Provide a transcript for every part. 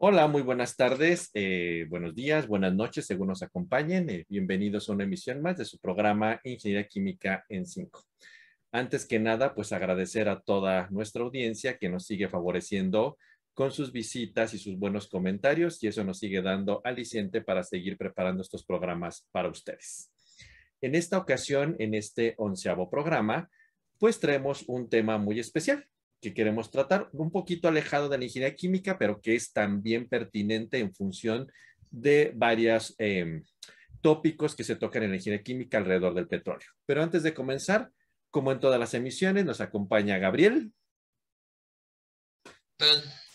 Hola, muy buenas tardes, eh, buenos días, buenas noches, según nos acompañen. Eh, bienvenidos a una emisión más de su programa Ingeniería Química en 5. Antes que nada, pues agradecer a toda nuestra audiencia que nos sigue favoreciendo con sus visitas y sus buenos comentarios y eso nos sigue dando aliciente para seguir preparando estos programas para ustedes. En esta ocasión, en este onceavo programa, pues traemos un tema muy especial que queremos tratar, un poquito alejado de la ingeniería química, pero que es también pertinente en función de varios em, tópicos que se tocan en la ingeniería química alrededor del petróleo. Pero antes de comenzar, como en todas las emisiones, nos acompaña Gabriel.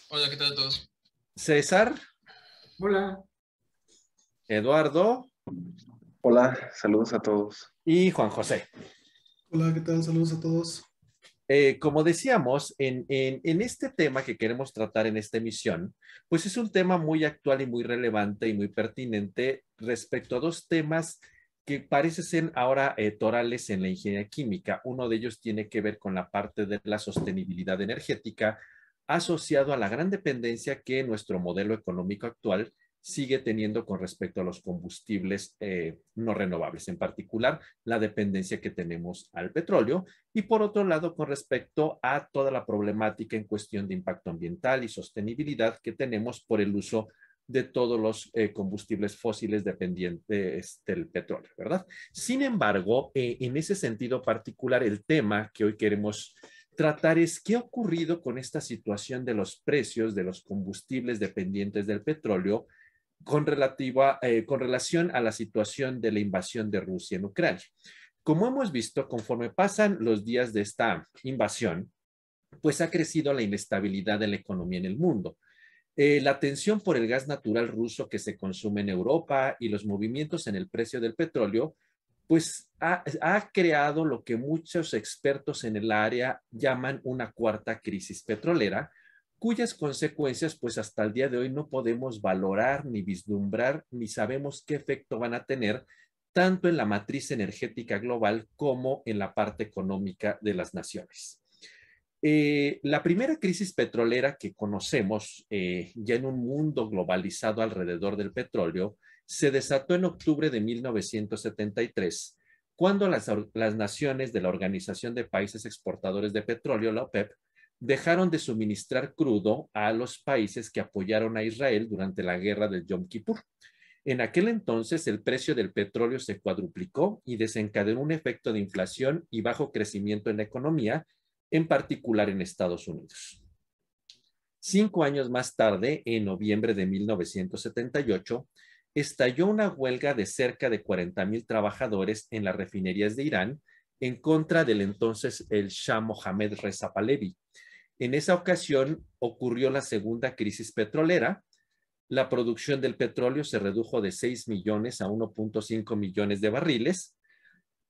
Hola, ¿qué tal a todos? César. Hola. Eduardo. Hola, saludos a todos. Y Juan José. Hola, ¿qué tal? Saludos a todos. Eh, como decíamos, en, este tema que queremos tratar en esta emisión, pues es un tema muy actual y muy relevante y muy pertinente respecto a dos temas que parecen ahora eh, torales en la ingeniería química. Uno de ellos tiene que ver con la parte de la sostenibilidad energética asociado a la gran dependencia que nuestro modelo económico actual sigue teniendo con respecto a los combustibles eh, no renovables, en particular la dependencia que tenemos al petróleo y por otro lado con respecto a toda la problemática en cuestión de impacto ambiental y sostenibilidad que tenemos por el uso de todos los eh, combustibles fósiles dependientes del petróleo, ¿verdad? Sin embargo, eh, en ese sentido particular, el tema que hoy queremos tratar es qué ha ocurrido con esta situación de los precios de los combustibles dependientes del petróleo con, relativa, eh, con relación a la situación de la invasión de Rusia en Ucrania. Como hemos visto, conforme pasan los días de esta invasión, pues ha crecido la inestabilidad de la economía en el mundo. Eh, la tensión por el gas natural ruso que se consume en Europa y los movimientos en el precio del petróleo, pues ha, ha, creado lo que muchos expertos en el área llaman una cuarta crisis petrolera, cuyas consecuencias pues hasta el día de hoy no podemos valorar ni vislumbrar ni sabemos qué efecto van a tener tanto en la matriz energética global como en la parte económica de las naciones. Eh, la primera crisis petrolera que conocemos eh, ya en un mundo globalizado alrededor del petróleo se desató en octubre de 1973, cuando las, las naciones de la Organización de Países Exportadores de Petróleo, la OPEP, dejaron de suministrar crudo a los países que apoyaron a Israel durante la guerra del Yom Kippur. En aquel entonces el precio del petróleo se cuadruplicó y desencadenó un efecto de inflación y bajo crecimiento en la economía, en particular en Estados Unidos. Cinco años más tarde, en noviembre de 1978, estalló una huelga de cerca de 40 mil trabajadores en las refinerías de Irán en contra del entonces el Shah Mohammed Reza Pahlavi, en esa ocasión ocurrió la segunda crisis petrolera. La producción del petróleo se redujo de 6 millones a 1.5 millones de barriles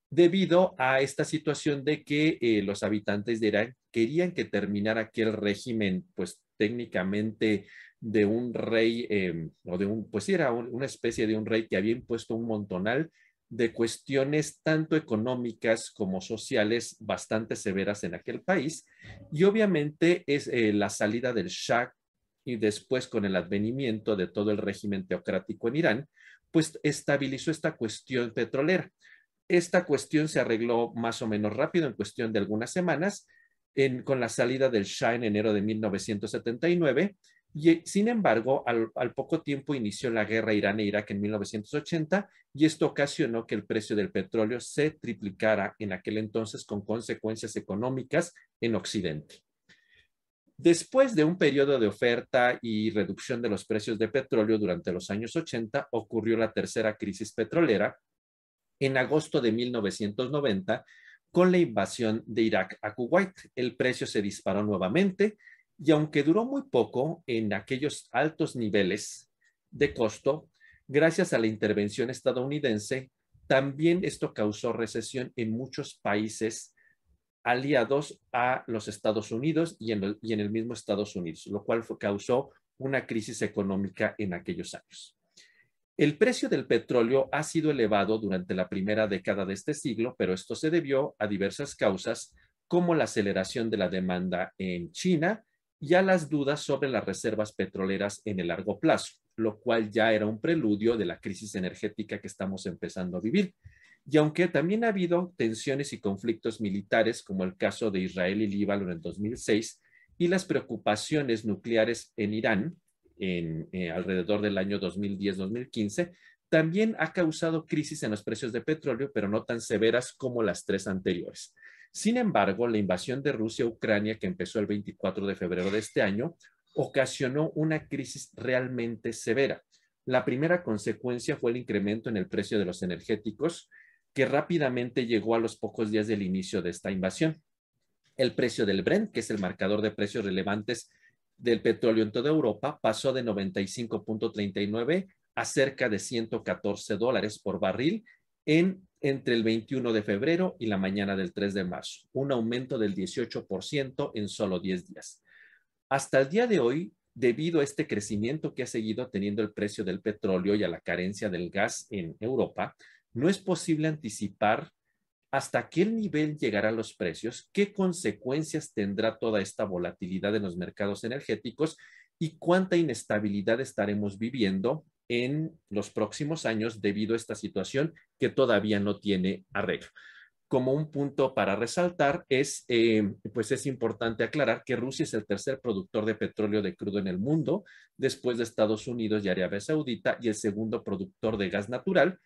debido a esta situación de que eh, los habitantes de Irán querían que terminara aquel régimen, pues técnicamente de un rey, em, o de un, pues era una especie de un rey que había impuesto un montonal de cuestiones tanto económicas como sociales bastante severas en aquel país. Y obviamente es eh, la salida del Shah y después con el advenimiento de todo el régimen teocrático en Irán, pues estabilizó esta cuestión petrolera. Esta cuestión se arregló más o menos rápido, en cuestión de algunas semanas, con la salida del Shah en enero de 1979 y, sin embargo, al, poco tiempo inició la guerra Irán-Irak en 1980 y esto ocasionó que el precio del petróleo se triplicara en aquel entonces con consecuencias económicas en Occidente. Después de un periodo de oferta y reducción de los precios de petróleo durante los años 80, ocurrió la tercera crisis petrolera en agosto de 1990 con la invasión de Irak a Kuwait. El precio se disparó nuevamente y aunque duró muy poco en aquellos altos niveles de costo, gracias a la intervención estadounidense, también esto causó recesión en muchos países aliados a los Estados Unidos y en, el, mismo Estados Unidos, lo cual causó una crisis económica en aquellos años. El precio del petróleo ha sido elevado durante la primera década de este siglo, pero esto se debió a diversas causas, como la aceleración de la demanda en China, y a las dudas sobre las reservas petroleras en el largo plazo, lo cual ya era un preludio de la crisis energética que estamos empezando a vivir. Y aunque también ha habido tensiones y conflictos militares, como el caso de Israel y Líbano en el 2006, y las preocupaciones nucleares en Irán en, eh, alrededor del año 2010-2015, también ha causado crisis en los precios de petróleo, pero no tan severas como las tres anteriores. Sin embargo, la invasión de Rusia a Ucrania, que empezó el 24 de febrero de este año, ocasionó una crisis realmente severa. La primera consecuencia fue el incremento en el precio de los energéticos, que rápidamente llegó a los pocos días del inicio de esta invasión. El precio del Brent, que es el marcador de precios relevantes del petróleo en toda Europa, pasó de 95.39 a cerca de 114 dólares por barril en entre el 21 de febrero y la mañana del 3 de marzo, un aumento del 18% en solo 10 días. Hasta el día de hoy, debido a este crecimiento que ha seguido teniendo el precio del petróleo y a la carencia del gas en Europa, no es posible anticipar hasta qué nivel llegarán los precios, qué consecuencias tendrá toda esta volatilidad en los mercados energéticos y cuánta inestabilidad estaremos viviendo en los próximos años debido a esta situación que todavía no tiene arreglo. Como un punto para resaltar es, eh, pues es importante aclarar que Rusia es el tercer productor de petróleo de crudo en el mundo, después de Estados Unidos y Arabia Saudita, y el segundo productor de gas natural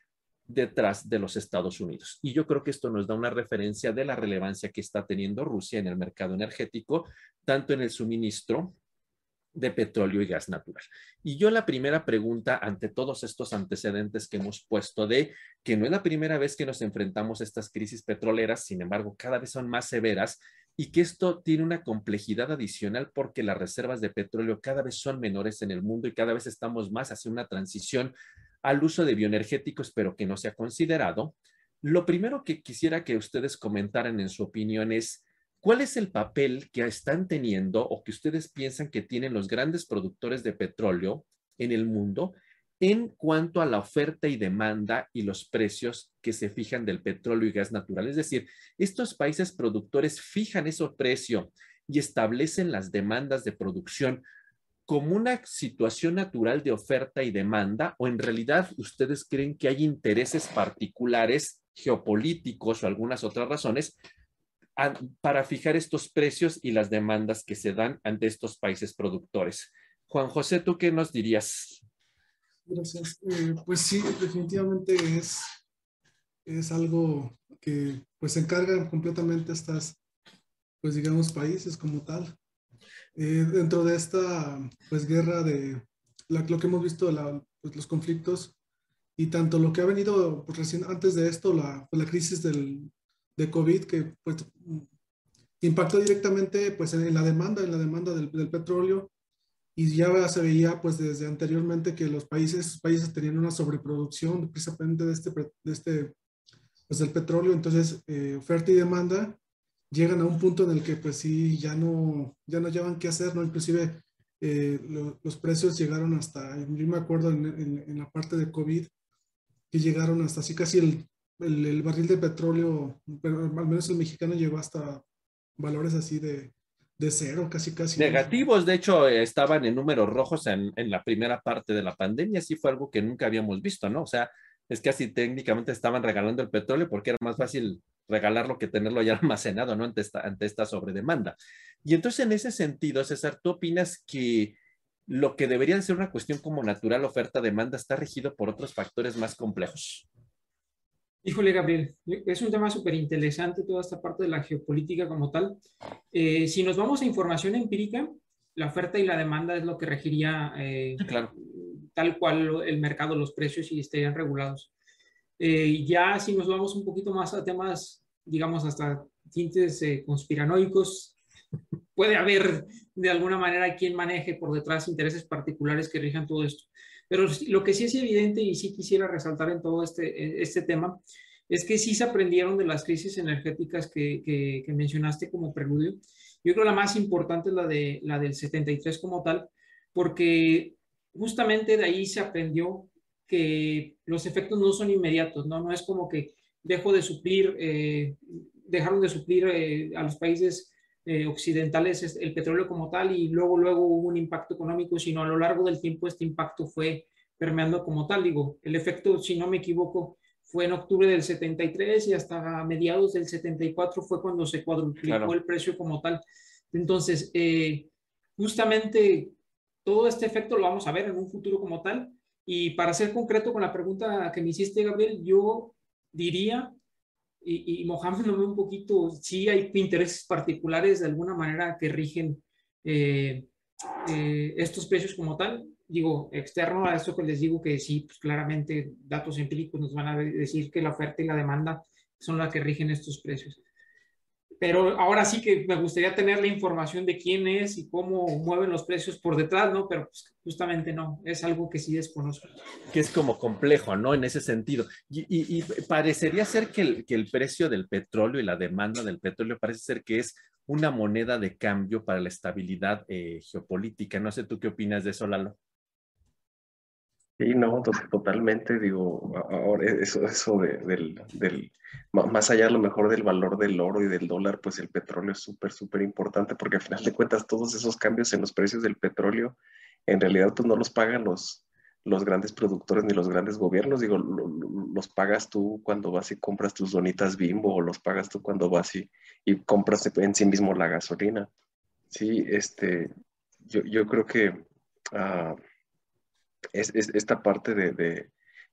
detrás de los Estados Unidos. Y yo creo que esto nos da una referencia de la relevancia que está teniendo Rusia en el mercado energético, tanto en el suministro de petróleo y gas natural. Y yo la primera pregunta ante todos estos antecedentes que hemos puesto de que no es la primera vez que nos enfrentamos a estas crisis petroleras, sin embargo, cada vez son más severas y que esto tiene una complejidad adicional porque las reservas de petróleo cada vez son menores en el mundo y cada vez estamos más hacia una transición al uso de bioenergéticos, pero que no se ha considerado. Lo primero que quisiera que ustedes comentaran en su opinión es, ¿Cuál es el papel que están teniendo o que ustedes piensan que tienen los grandes productores de petróleo en el mundo en cuanto a la oferta y demanda y los precios que se fijan del petróleo y gas natural? Es decir, estos países productores fijan ese precio y establecen las demandas de producción como una situación natural de oferta y demanda o en realidad ustedes creen que hay intereses particulares geopolíticos o algunas otras razones para fijar estos precios y las demandas que se dan ante estos países productores. Juan José, ¿tú qué nos dirías? Gracias. Eh, pues sí, definitivamente es, es algo que pues se encargan completamente estas, pues digamos, países como tal. Eh, dentro de esta pues guerra de lo que hemos visto, la, pues, los conflictos y tanto lo que ha venido pues, recién antes de esto, la, pues, la crisis del, de COVID que pues, impactó directamente pues, en la demanda, en la demanda del, petróleo y ya se veía pues desde anteriormente que los países, países tenían una sobreproducción precisamente de este, de este pues del petróleo, entonces eh, oferta y demanda llegan a un punto en el que pues sí, ya no, ya no llevan qué hacer, ¿no? Inclusive eh, los precios llegaron hasta, yo me acuerdo en, en, en, la parte de COVID, que llegaron hasta así casi el el, barril de petróleo, pero al menos el mexicano llegó hasta valores así de, de cero, casi casi. Negativos, de hecho, estaban en números rojos en, en, la primera parte de la pandemia, sí fue algo que nunca habíamos visto, ¿no? O sea, es que así técnicamente estaban regalando el petróleo porque era más fácil regalarlo que tenerlo ya almacenado, ¿no? Ante esta, ante esta sobredemanda. Y entonces, en ese sentido, César, ¿tú opinas que lo que debería ser una cuestión como natural oferta-demanda está regido por otros factores más complejos? Híjole, Gabriel, es un tema súper interesante toda esta parte de la geopolítica como tal. Eh, si nos vamos a información empírica, la oferta y la demanda es lo que regiría eh, tal cual el mercado, los precios y estarían regulados. Eh, ya si nos vamos un poquito más a temas, digamos, hasta tintes conspiranoicos, puede haber de alguna manera quien maneje por detrás intereses particulares que rijan todo esto. Pero lo que sí es evidente y sí quisiera resaltar en todo este, este tema es que sí se aprendieron de las crisis energéticas que, que, mencionaste como preludio. Yo creo la más importante es la, de, la del 73 como tal, porque justamente de ahí se aprendió que los efectos no son inmediatos, ¿no? No es como que dejo de suplir, eh, dejaron de suplir eh, a los países eh, occidentales el petróleo como tal y luego, luego hubo un impacto económico, sino a lo largo del tiempo este impacto fue permeando como tal. Digo, el efecto, si no me equivoco, fue en octubre del 73 y hasta mediados del 74 fue cuando se cuadruplicó el precio como tal. Entonces, eh, justamente todo este efecto lo vamos a ver en un futuro como tal. Y para ser concreto con la pregunta que me hiciste, Gabriel, yo diría, y, y mojándome un poquito, sí hay intereses particulares de alguna manera que rigen eh, eh, estos precios como tal digo, externo a esto que les digo que sí, pues claramente datos empíricos nos van a decir que la oferta y la demanda son las que rigen estos precios. Pero ahora sí que me gustaría tener la información de quién es y cómo mueven los precios por detrás, ¿no? Pero pues, justamente no, es algo que sí desconozco. Que es como complejo, ¿no? En ese sentido. Y, parecería ser que el, que el precio del petróleo y la demanda del petróleo parece ser que es una moneda de cambio para la estabilidad eh, geopolítica. No sé tú qué opinas de eso, Lalo. Sí, no, totalmente, digo, ahora eso, eso de, del, del, más allá a lo mejor del valor del oro y del dólar, pues el petróleo es súper, súper importante porque al final de cuentas todos esos cambios en los precios del petróleo en realidad pues no los pagan los, los grandes productores ni los grandes gobiernos, digo, los pagas tú cuando vas y compras tus donitas bimbo o los pagas tú cuando vas y, y compras en sí mismo la gasolina. Sí, este, yo, yo creo que... Uh, es, esta parte de,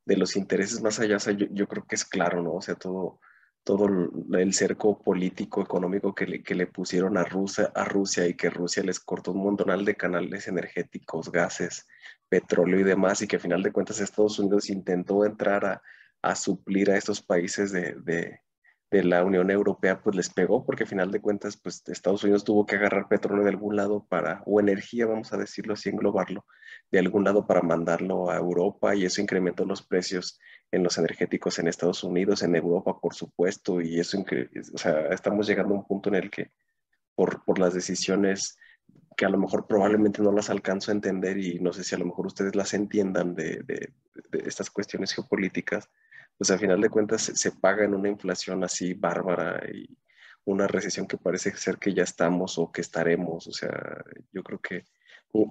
de, los intereses más allá, yo, creo que es claro, ¿no? O sea, todo, todo el cerco político, económico que le, que le pusieron a Rusia, a Rusia y que Rusia les cortó un montonal de canales energéticos, gases, petróleo y demás, y que a final de cuentas Estados Unidos intentó entrar a, a suplir a estos países de la Unión Europea pues les pegó porque al final de cuentas pues Estados Unidos tuvo que agarrar petróleo de algún lado para, o energía vamos a decirlo así, englobarlo, de algún lado para mandarlo a Europa y eso incrementó los precios en los energéticos en Estados Unidos, en Europa por supuesto y eso, o sea, estamos llegando a un punto en el que por, por las decisiones que a lo mejor probablemente no las alcanzo a entender y no sé si a lo mejor ustedes las entiendan de, de, de estas cuestiones geopolíticas, pues al final de cuentas se, paga en una inflación así bárbara y una recesión que parece ser que ya estamos o que estaremos. O sea, yo creo que,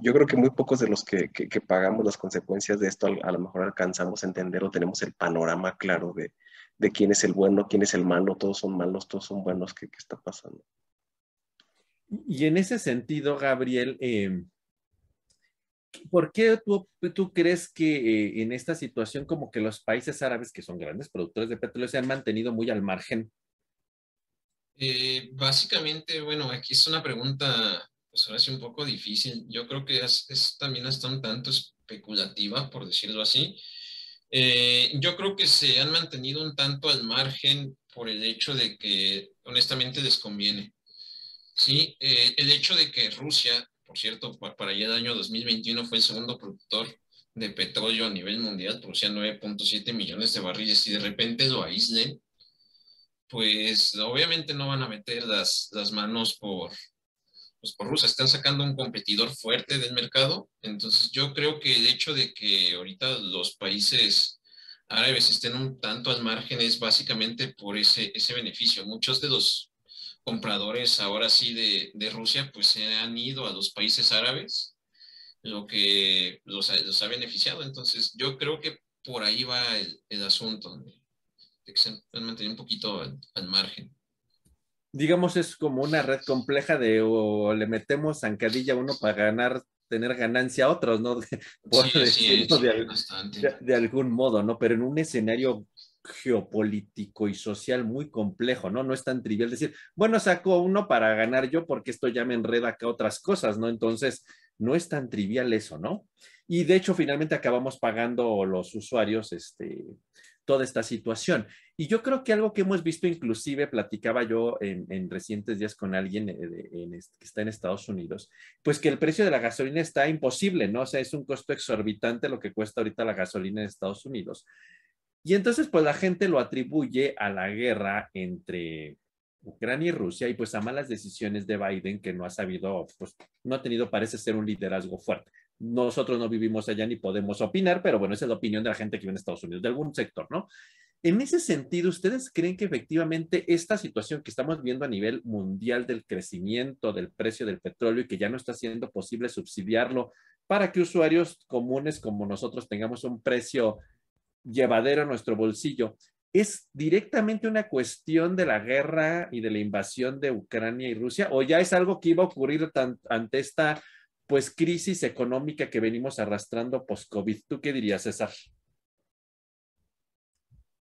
yo creo que muy pocos de los que, que, pagamos las consecuencias de esto a, lo mejor alcanzamos a entender o tenemos el panorama claro de, de, quién es el bueno, quién es el malo, todos son malos, todos son buenos, qué, qué está pasando. Y en ese sentido, Gabriel, eh, ¿por qué tú, tú crees que eh, en esta situación como que los países árabes, que son grandes productores de petróleo, se han mantenido muy al margen? Eh, básicamente, bueno, aquí es una pregunta, pues ahora sí un poco difícil. Yo creo que es, también hasta un tanto especulativa, por decirlo así. Eh, yo creo que se han mantenido un tanto al margen por el hecho de que honestamente les conviene. Sí, el hecho de que Rusia por cierto, para allá el año 2021 fue el segundo productor de petróleo a nivel mundial, producía 9.7 millones de barriles y de repente lo aíslen, pues obviamente no van a meter las, las manos por, pues por Rusia, están sacando un competidor fuerte del mercado, entonces yo creo que el hecho de que ahorita los países árabes estén un tanto al margen es básicamente por ese, ese beneficio. Muchos de los compradores ahora sí de, de, Rusia, pues se han ido a los países árabes, lo que los, los ha beneficiado. Entonces, yo creo que por ahí va el, el asunto, de, que se han mantenido un poquito al, al, margen. Digamos, es como una red compleja de o le metemos zancadilla a uno para ganar tener ganancia a otros, ¿no? Por sí, sí, de, de, de, algún modo, ¿no? Pero en un escenario geopolítico y social muy complejo, ¿no? No es tan trivial decir, bueno, saco uno para ganar yo porque esto ya me enreda acá otras cosas, ¿no? Entonces, no es tan trivial eso, ¿no? Y de hecho, finalmente acabamos pagando los usuarios este, toda esta situación. Y yo creo que algo que hemos visto, inclusive platicaba yo en, recientes días con alguien eh, que está en Estados Unidos, pues que el precio de la gasolina está imposible, ¿no? O sea, es un costo exorbitante lo que cuesta ahorita la gasolina en Estados Unidos. Y entonces, pues la gente lo atribuye a la guerra entre Ucrania y Rusia y pues a malas decisiones de Biden que no ha sabido, pues no ha tenido, parece ser un liderazgo fuerte. Nosotros no vivimos allá ni podemos opinar, pero bueno, esa es la opinión de la gente que vive en Estados Unidos, de algún sector, ¿no? En ese sentido, ¿ustedes creen que efectivamente esta situación que estamos viendo a nivel mundial del crecimiento del precio del petróleo y que ya no está siendo posible subsidiarlo para que usuarios comunes como nosotros tengamos un precio llevadero a nuestro bolsillo, es directamente una cuestión de la guerra y de la invasión de Ucrania y Rusia o ya es algo que iba a ocurrir ante esta pues crisis económica que venimos arrastrando post-COVID? ¿Tú qué dirías, César?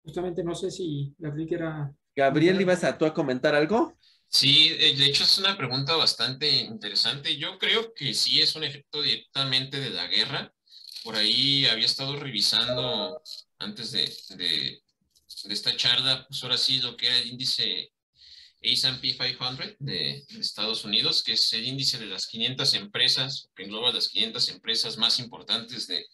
Justamente no sé si Gabriel era... Gabriel, ¿ibas a tú a comentar algo? Sí, eh, de hecho es una pregunta bastante interesante. Yo creo que sí es un efecto directamente de la guerra. Por ahí había estado revisando antes de, de, esta charla, pues ahora sí lo que era el índice S&P 500 de, Estados Unidos, que es el índice de las 500 empresas, que engloba las 500 empresas más importantes de,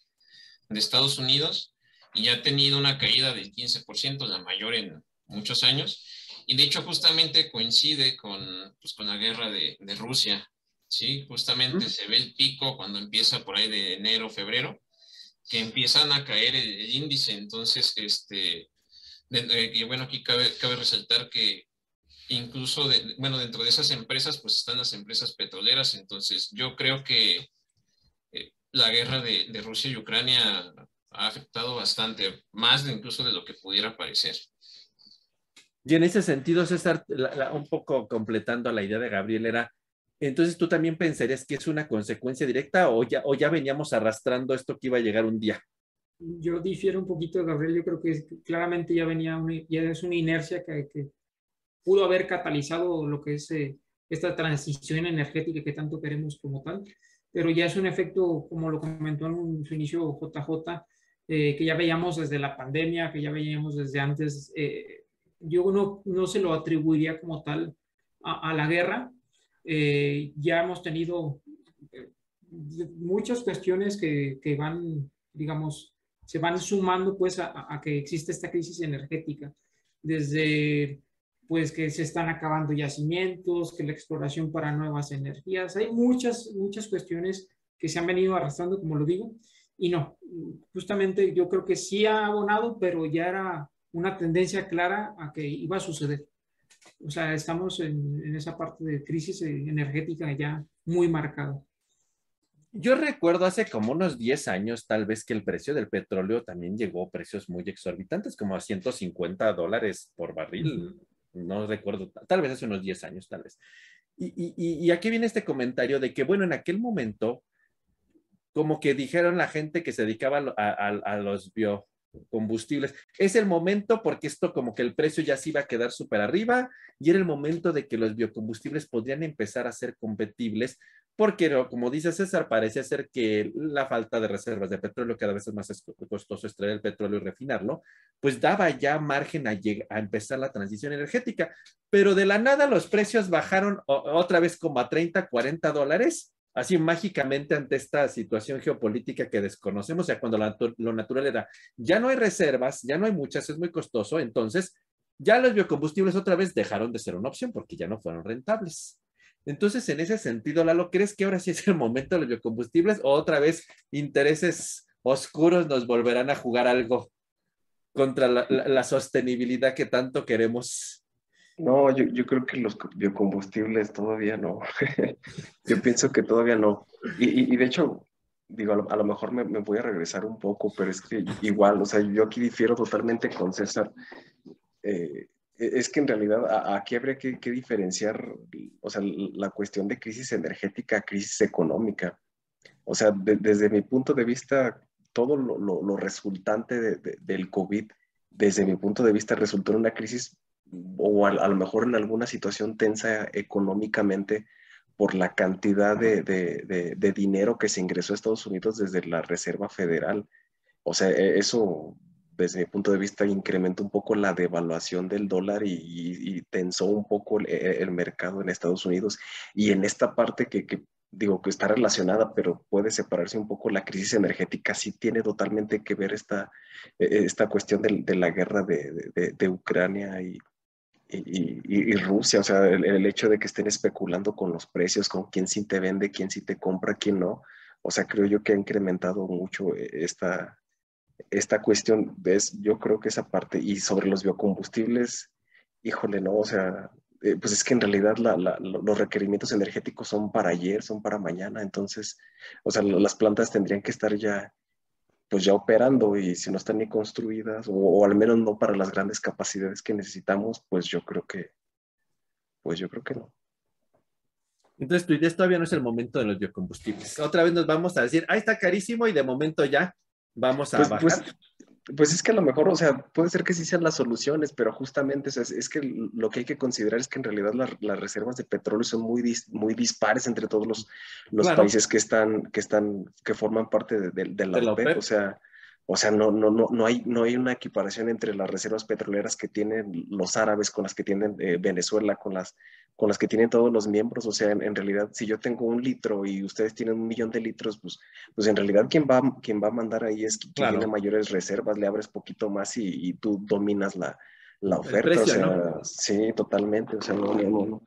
de Estados Unidos y ya ha tenido una caída del 15%, la mayor en muchos años. Y de hecho justamente coincide con, pues, con la guerra de, de Rusia. Sí, justamente se ve el pico cuando empieza por ahí de enero, febrero, que empiezan a caer el, índice. Entonces, este, eh, y bueno, aquí cabe, cabe resaltar que incluso, de, bueno, dentro de esas empresas, pues están las empresas petroleras. Entonces, yo creo que eh, la guerra de, de Rusia y Ucrania ha afectado bastante, más de incluso de lo que pudiera parecer. Y en ese sentido, César, un poco completando la idea de Gabriel, era, entonces tú también pensarías que es una consecuencia directa o ya, o ya veníamos arrastrando esto que iba a llegar un día. Yo difiero un poquito Gabriel, yo creo que claramente ya venía, ya es una inercia que, que, pudo haber catalizado lo que es eh, esta transición energética que tanto queremos como tal, pero ya es un efecto, como lo comentó en su inicio JJ, eh, que ya veíamos desde la pandemia, que ya veíamos desde antes, eh, yo no, no, se lo atribuiría como tal a, la guerra. Eh, ya hemos tenido muchas cuestiones que, que, van, digamos, se van sumando pues a, a, que existe esta crisis energética, desde pues que se están acabando yacimientos, que la exploración para nuevas energías, hay muchas, muchas cuestiones que se han venido arrastrando, como lo digo, y no, justamente yo creo que sí ha abonado, pero ya era una tendencia clara a que iba a suceder. O sea, estamos en, esa parte de crisis energética ya muy marcada. Yo recuerdo hace como unos 10 años, tal vez, que el precio del petróleo también llegó a precios muy exorbitantes, como a 150 dólares por barril. No recuerdo, tal vez hace unos 10 años, tal vez. Y, y, y aquí viene este comentario de que, bueno, en aquel momento como que dijeron la gente que se dedicaba a, los biocombustibles. Es el momento porque esto como que el precio ya se iba a quedar súper arriba y era el momento de que los biocombustibles podrían empezar a ser competibles porque como dice César, parece ser que la falta de reservas de petróleo, cada vez es más costoso extraer el petróleo y refinarlo, pues daba ya margen a, a empezar la transición energética. Pero de la nada los precios bajaron otra vez como a 30, 40 dólares así mágicamente ante esta situación geopolítica que desconocemos, o sea, cuando lo natural era, ya no hay reservas, ya no hay muchas, es muy costoso, entonces ya los biocombustibles otra vez dejaron de ser una opción porque ya no fueron rentables. Entonces, en ese sentido, Lalo, ¿crees que ahora sí es el momento de los biocombustibles o otra vez intereses oscuros nos volverán a jugar algo contra la sostenibilidad que tanto queremos? No, yo, yo, creo que los biocombustibles todavía no. yo pienso que todavía no. Y, y, de hecho, digo, a lo, mejor me, me, voy a regresar un poco, pero es que igual, o sea, yo aquí difiero totalmente con César. Eh, e, es que en realidad aquí habría que, que, diferenciar, o sea, la cuestión de crisis energética, crisis económica. O sea, desde mi punto de vista, todo lo, lo, lo resultante de, del COVID, desde mi punto de vista, resultó en una crisis o a, lo mejor en alguna situación tensa económicamente por la cantidad de, de, de, dinero que se ingresó a Estados Unidos desde la Reserva Federal. O sea, e, eso desde mi punto de vista incrementó un poco la devaluación del dólar y, y, tensó un poco el, el, mercado en Estados Unidos. Y en esta parte que, que, digo que está relacionada, pero puede separarse un poco la crisis energética, sí tiene totalmente que ver esta, e, esta cuestión de, de la guerra de, de Ucrania y, y, Rusia, o sea, el, hecho de que estén especulando con los precios, con quién sí te vende, quién sí te compra, quién no, o sea, creo yo que ha incrementado mucho esta, esta cuestión, ves, yo creo que esa parte, y sobre los biocombustibles, híjole, no, o sea, eh, pues es que en realidad los requerimientos energéticos son para ayer, son para mañana, entonces, o sea, las plantas tendrían que estar ya, pues ya operando y si no están ni construidas, o, al menos no para las grandes capacidades que necesitamos, pues yo creo que, pues yo creo que no. Entonces tu idea todavía no es el momento de los biocombustibles. Otra vez nos vamos a decir, ah, está carísimo y de momento ya vamos a pues, bajar. Pues, pues es que a lo mejor, o sea, puede ser que sí sean las soluciones, pero justamente es, que lo que hay que considerar es que en realidad las reservas de petróleo son muy, muy dispares entre todos los, los países que están, que están, que forman parte de, la, OPEP. O sea, o sea, no, no, no, no, hay, no hay una equiparación entre las reservas petroleras que tienen los árabes con las que tienen eh, Venezuela, con las, con las que tienen todos los miembros. O sea, en, realidad, si yo tengo un litro y ustedes tienen un millón de litros, pues, pues en realidad quien va, quien va a mandar ahí es quien tiene mayores reservas, le abres poquito más y, tú dominas la, la oferta. o sea, sí, totalmente. O sea, no, no, no.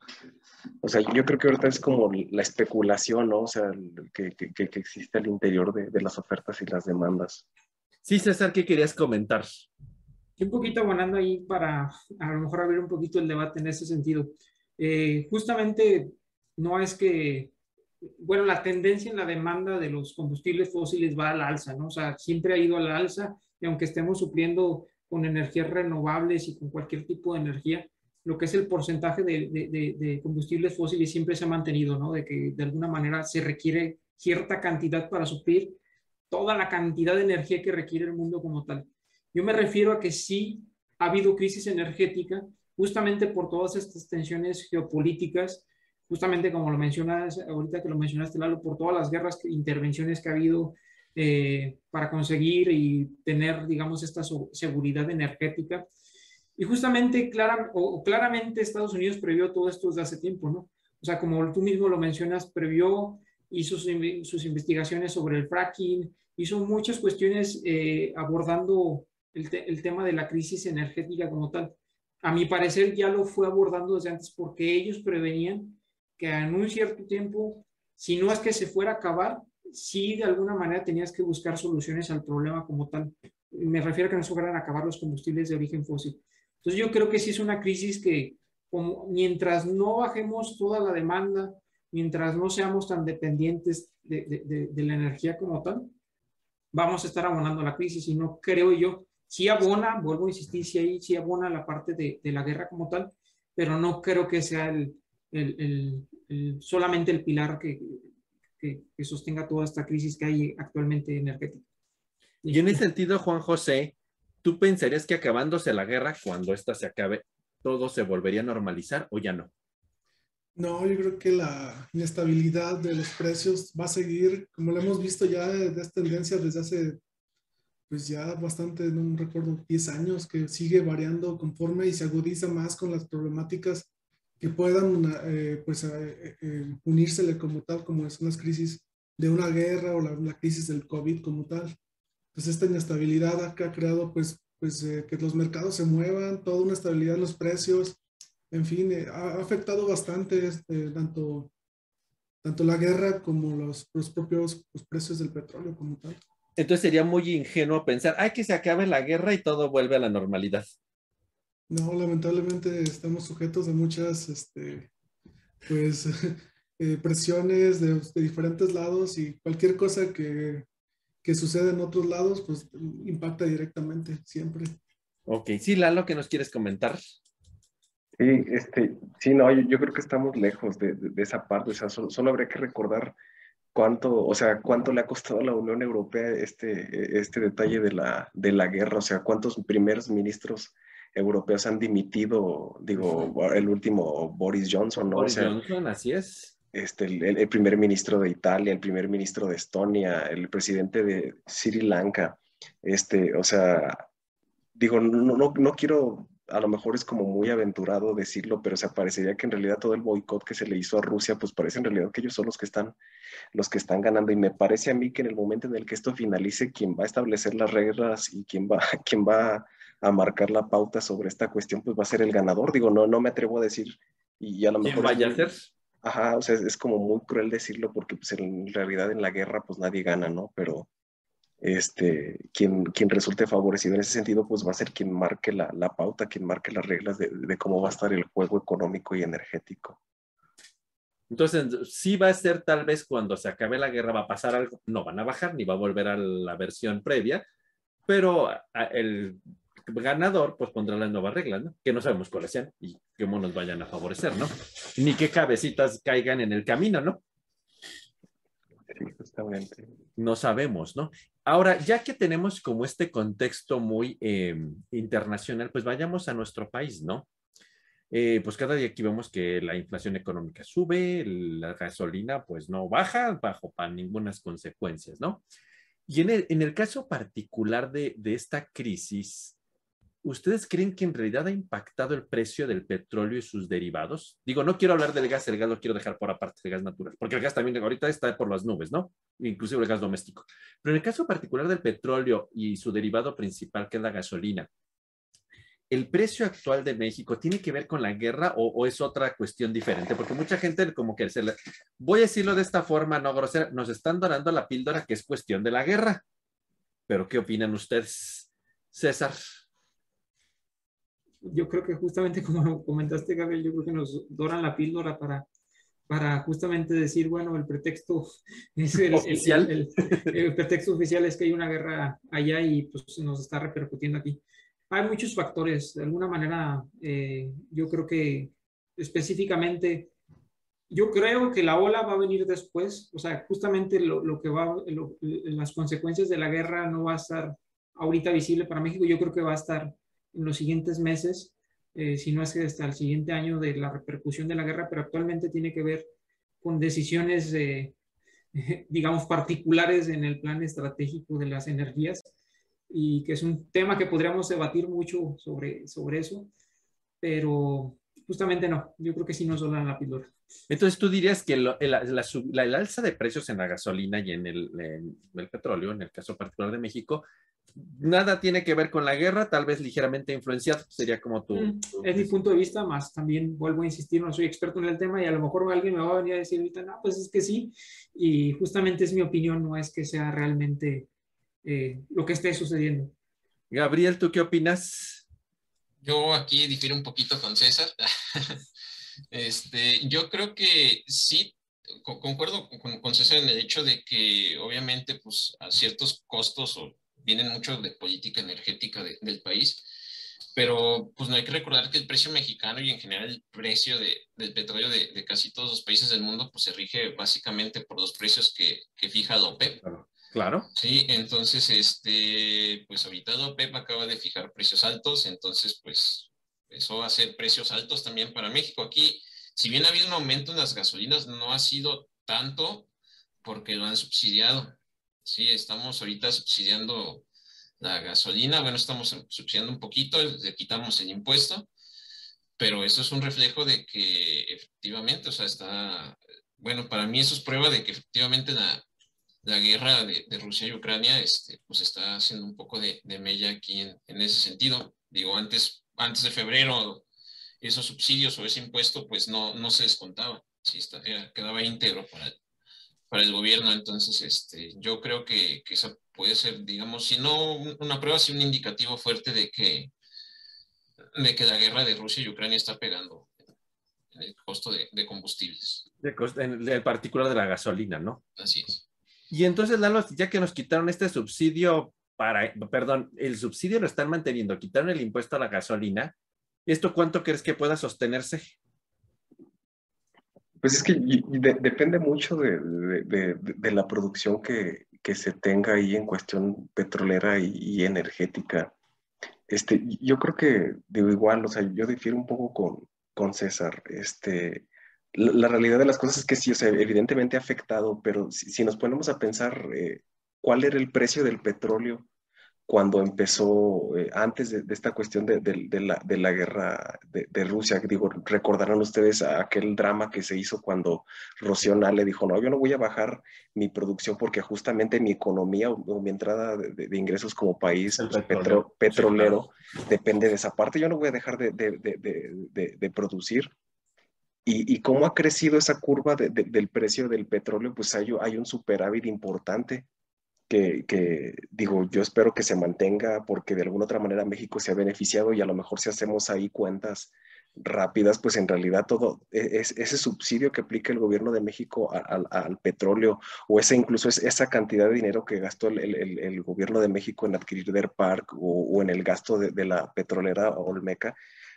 O sea, yo creo que ahorita es como la especulación, ¿no? O sea, que, que, que existe al interior de, de las ofertas y las demandas. Sí, César, ¿qué querías comentar? Un poquito abonando ahí para a lo mejor abrir un poquito el debate en ese sentido. Eh, justamente no es que, bueno, la tendencia en la demanda de los combustibles fósiles va al alza, ¿no? O sea, siempre ha ido al alza y aunque estemos supliendo con energías renovables y con cualquier tipo de energía, lo que es el porcentaje de, de, combustibles fósiles siempre se ha mantenido, ¿no? De que de alguna manera se requiere cierta cantidad para suplir toda la cantidad de energía que requiere el mundo como tal. Yo me refiero a que sí ha habido crisis energética justamente por todas estas tensiones geopolíticas, justamente como lo mencionas, ahorita que lo mencionaste, Lalo, por todas las guerras, intervenciones que ha habido eh, para conseguir y tener, digamos, esta seguridad energética. Y justamente, clara, o, claramente Estados Unidos previó todo esto desde hace tiempo, ¿no? O sea, como tú mismo lo mencionas, previó, hizo sus, sus investigaciones sobre el fracking, hizo muchas cuestiones eh, abordando el, tema de la crisis energética como tal. A mi parecer ya lo fue abordando desde antes porque ellos prevenían que en un cierto tiempo, si no es que se fuera a acabar, sí de alguna manera tenías que buscar soluciones al problema como tal. Me refiero a que no se fueran a acabar los combustibles de origen fósil. Entonces yo creo que sí es una crisis que como, mientras no bajemos toda la demanda, mientras no seamos tan dependientes de la energía como tal, vamos a estar abonando la crisis y no creo yo. Sí abona, vuelvo a insistir, sí, ahí, sí abona la parte de, la guerra como tal, pero no creo que sea el, solamente el pilar que, que, que, sostenga toda esta crisis que hay actualmente energética. Y en ese sentido, Juan José, ¿tú pensarías que acabándose la guerra, cuando ésta se acabe, todo se volvería a normalizar o ya no? No, yo creo que la inestabilidad de los precios va a seguir, como lo hemos visto ya esta tendencia desde hace, pues ya bastante, no recuerdo, 10 años, que sigue variando conforme y se agudiza más con las problemáticas que puedan, eh, pues, eh, eh, unírsele como tal, como son las crisis de una guerra o la, crisis del COVID como tal. Pues esta inestabilidad ha, ha creado, pues, pues que los mercados se muevan, toda una estabilidad en los precios, en fin, eh, ha afectado bastante este, tanto, tanto la guerra como los, los propios los precios del petróleo como tal. Entonces sería muy ingenuo pensar, ay, que se acabe la guerra y todo vuelve a la normalidad. No, lamentablemente estamos sujetos a muchas, este, pues, eh, presiones de, de, diferentes lados y cualquier cosa que, que sucede en otros lados, pues, impacta directamente, siempre. Ok, sí, Lalo, ¿qué nos quieres comentar? Sí, este, sí, no, yo, creo que estamos lejos de, esa parte, o sea, solo, habría que recordar cuánto, o sea, cuánto le ha costado a la Unión Europea este, este detalle de la, de la guerra, o sea, cuántos primeros ministros europeos han dimitido, digo, el último Boris Johnson, ¿no? Boris Johnson, así es. Este, el, primer ministro de Italia, el primer ministro de Estonia, el presidente de Sri Lanka, este, o sea, digo, no, no, no quiero a lo mejor es como muy aventurado decirlo, pero se parecería que en realidad todo el boicot que se le hizo a Rusia, pues parece en realidad que ellos son los que están, los que están ganando. Y me parece a mí que en el momento en el que esto finalice, quien va a establecer las reglas y quien va, quien va a marcar la pauta sobre esta cuestión, pues va a ser el ganador. Digo, no, no me atrevo a decir, y a lo mejor... vaya a ser? Ajá, o sea, es, como muy cruel decirlo porque pues en realidad en la guerra pues nadie gana, ¿no? Pero este, quien, quien resulte favorecido en ese sentido, pues va a ser quien marque la, la pauta, quien marque las reglas de, de, cómo va a estar el juego económico y energético. Entonces, sí va a ser tal vez cuando se acabe la guerra, va a pasar algo, no van a bajar ni va a volver a la versión previa, pero el ganador pues pondrá las nuevas reglas, ¿no? Que no sabemos cuáles sean y cómo nos vayan a favorecer, ¿no? Ni qué cabecitas caigan en el camino, ¿no? Sí, justamente. No sabemos, ¿no? Ahora, ya que tenemos como este contexto muy eh, internacional, pues vayamos a nuestro país, ¿no? Eh, pues cada día aquí vemos que la inflación económica sube, la gasolina pues no baja bajo para ninguna consecuencias, ¿no? Y en el, en el caso particular de, de, esta crisis, ¿ustedes creen que en realidad ha impactado el precio del petróleo y sus derivados? Digo, no quiero hablar del gas, el gas lo quiero dejar por aparte del gas natural, porque el gas también ahorita está por las nubes, ¿no? Inclusive el gas doméstico. Pero en el caso particular del petróleo y su derivado principal, que es la gasolina, ¿el precio actual de México tiene que ver con la guerra o, o, es otra cuestión diferente? Porque mucha gente como que voy a decirlo de esta forma no grosera, nos están donando la píldora que es cuestión de la guerra. Pero ¿qué opinan ustedes, César? Yo creo que justamente como comentaste, Gabriel, yo creo que nos doran la píldora para, para justamente decir, bueno, el pretexto es el, oficial. El, el, el, pretexto oficial es que hay una guerra allá y pues nos está repercutiendo aquí hay muchos factores. De alguna manera, eh, yo creo que específicamente, yo creo que la ola va a venir después. O sea, justamente lo, lo que va, lo, las consecuencias de la guerra no va a estar ahorita visible para México. Yo creo que va a estar en los siguientes meses, eh, si no es que hasta el siguiente año de la repercusión de la guerra, pero actualmente tiene que ver con decisiones, eh, digamos, particulares en el plan estratégico de las energías y que es un tema que podríamos debatir mucho sobre, sobre eso, pero justamente no, yo creo que sí nos dan la píldora. Entonces tú dirías que lo, el, la, la, el, alza de precios en la gasolina y en el, en el, petróleo, en el caso particular de México, nada tiene que ver con la guerra, tal vez ligeramente influenciado, sería como tu... Mm, es mi punto de vista, más también vuelvo a insistir, no soy experto en el tema y a lo mejor alguien me va a venir a decir ahorita, no, pues es que sí, y justamente es mi opinión, no es que sea realmente eh, lo que esté sucediendo. Gabriel, ¿tú qué opinas? Yo aquí difiero un poquito con César. este, yo creo que sí, concuerdo con, con, César en el hecho de que obviamente pues a ciertos costos o vienen mucho de política energética de, del país, pero pues no hay que recordar que el precio mexicano y en general el precio de, del petróleo de, de, casi todos los países del mundo pues se rige básicamente por los precios que, que fija la OPEP. Claro. Claro. Sí, entonces, este, pues ahorita la OPEP acaba de fijar precios altos, entonces, pues eso va a ser precios altos también para México. Aquí, si bien ha habido un aumento en las gasolinas, no ha sido tanto porque lo han subsidiado. Sí, estamos ahorita subsidiando la gasolina, bueno, estamos subsidiando un poquito, le quitamos el impuesto, pero eso es un reflejo de que efectivamente, o sea, está, bueno, para mí eso es prueba de que efectivamente la, la guerra de, Rusia y Ucrania este, pues está haciendo un poco de, de mella aquí en, en, ese sentido. Digo, antes, antes de febrero esos subsidios o ese impuesto pues no, no se descontaba, sí, está, quedaba íntegro para para el gobierno. Entonces, este, yo creo que, que esa puede ser, digamos, si no una prueba, sí un indicativo fuerte de que, de que la guerra de Rusia y Ucrania está pegando en el costo de, de combustibles. De costo, en el particular de la gasolina, ¿no? Así es. Y entonces, Lalo, ya que nos quitaron este subsidio para, perdón, el subsidio lo están manteniendo, quitaron el impuesto a la gasolina, ¿esto cuánto crees que pueda sostenerse? Pues es que de, depende mucho de, de, de la producción que, que, se tenga ahí en cuestión petrolera y, y, energética. Este, yo creo que, digo, igual, o sea, yo difiero un poco con, con César. Este, la, la, realidad de las cosas es que sí, o sea, evidentemente ha afectado, pero si, si nos ponemos a pensar eh, cuál era el precio del petróleo cuando empezó, eh, antes de, de, esta cuestión de, de, la, de la guerra de, Rusia, digo, recordarán ustedes aquel drama que se hizo cuando Rocío le dijo, no, yo no voy a bajar mi producción porque justamente mi economía o, o mi entrada de, ingresos como país pues, petro, petrolero sí, claro. depende de esa parte, yo no voy a dejar de producir y, y, cómo ha crecido esa curva de, de, del precio del petróleo, pues hay, hay un superávit importante. Que, que, digo, yo espero que se mantenga porque de alguna otra manera México se ha beneficiado y a lo mejor si hacemos ahí cuentas rápidas, pues en realidad todo e, es, ese subsidio que aplica el gobierno de México al petróleo o ese incluso es esa cantidad de dinero que gastó el, el, el gobierno de México en adquirir Deer Park o, o en el gasto de, de, la petrolera Olmeca,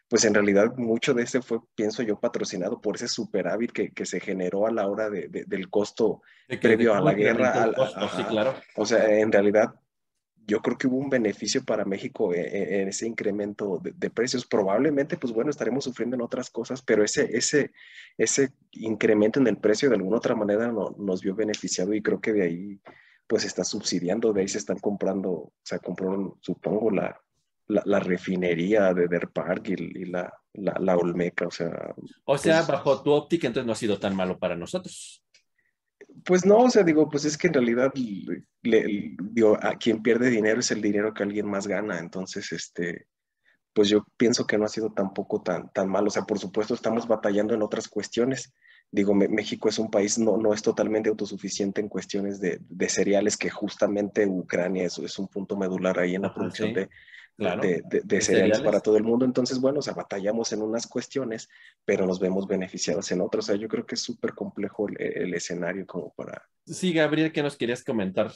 pues en realidad mucho de ese fue, pienso yo, patrocinado por ese superávit que, que se generó a la hora de, del costo previo a la guerra. sí, claro. O sea, en realidad yo creo que hubo un beneficio para México en, e, en ese incremento de, de, precios. Probablemente, pues bueno, estaremos sufriendo en otras cosas, pero ese, ese, ese incremento en el precio de alguna otra manera no, nos vio beneficiado y creo que de ahí pues está subsidiando, de ahí se están comprando, o sea, compraron, supongo, la, la, la refinería de Der Park y, y la, la, la, Olmeca, o sea... O sea, pues, bajo tu óptica, entonces no ha sido tan malo para nosotros. Pues no, o sea, digo, pues es que en realidad, le, digo, a quien pierde dinero es el dinero que alguien más gana, entonces, este, pues yo pienso que no ha sido tampoco tan, tan malo, o sea, por supuesto estamos batallando en otras cuestiones, digo, México es un país, no, no es totalmente autosuficiente en cuestiones de, de cereales, que justamente Ucrania es, es un punto medular ahí en la producción ¿sí? de, claro, de, de, de, cereales, para todo el mundo. Entonces, bueno, o sea, batallamos en unas cuestiones, pero nos vemos beneficiados en otras. O sea, yo creo que es súper complejo el, el, escenario como para... Sí, Gabriel, ¿qué nos querías comentar?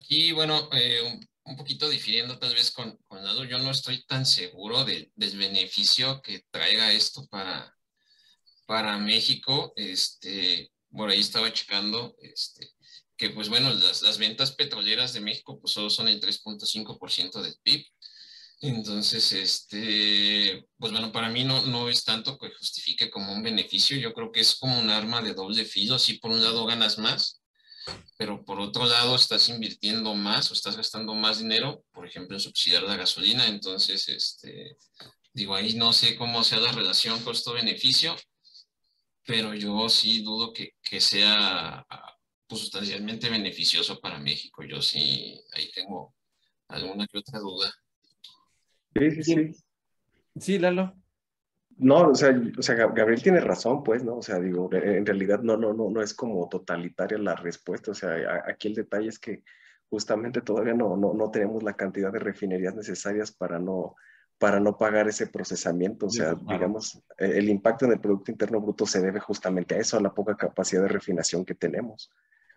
Y bueno, eh, un, un, poquito difiriendo tal vez con, con Lado, yo no estoy tan seguro de, del beneficio que traiga esto para, para México. Este, por ahí estaba checando, este, que pues bueno, las, las ventas petroleras de México pues solo son el 3.5% del PIB. Entonces, este, pues bueno, para mí no, no es tanto que justifique como un beneficio, yo creo que es como un arma de doble filo, así por un lado ganas más, pero por otro lado estás invirtiendo más o estás gastando más dinero, por ejemplo, en subsidiar la gasolina, entonces, este, digo, ahí no sé cómo sea la relación costo-beneficio, pero yo sí dudo que, que sea pues, sustancialmente beneficioso para México, yo sí, ahí tengo alguna que otra duda. Sí, sí, sí. Sí, Lalo. No, o sea, o sea, Gabriel tiene razón, pues, ¿no? O sea, digo, en realidad no, no, no, no es como totalitaria la respuesta. O sea, aquí el detalle es que justamente todavía no, no, no tenemos la cantidad de refinerías necesarias para no, para no pagar ese procesamiento. O sea, digamos, el impacto en el Producto Interno Bruto se debe justamente a eso, a la poca capacidad de refinación que tenemos.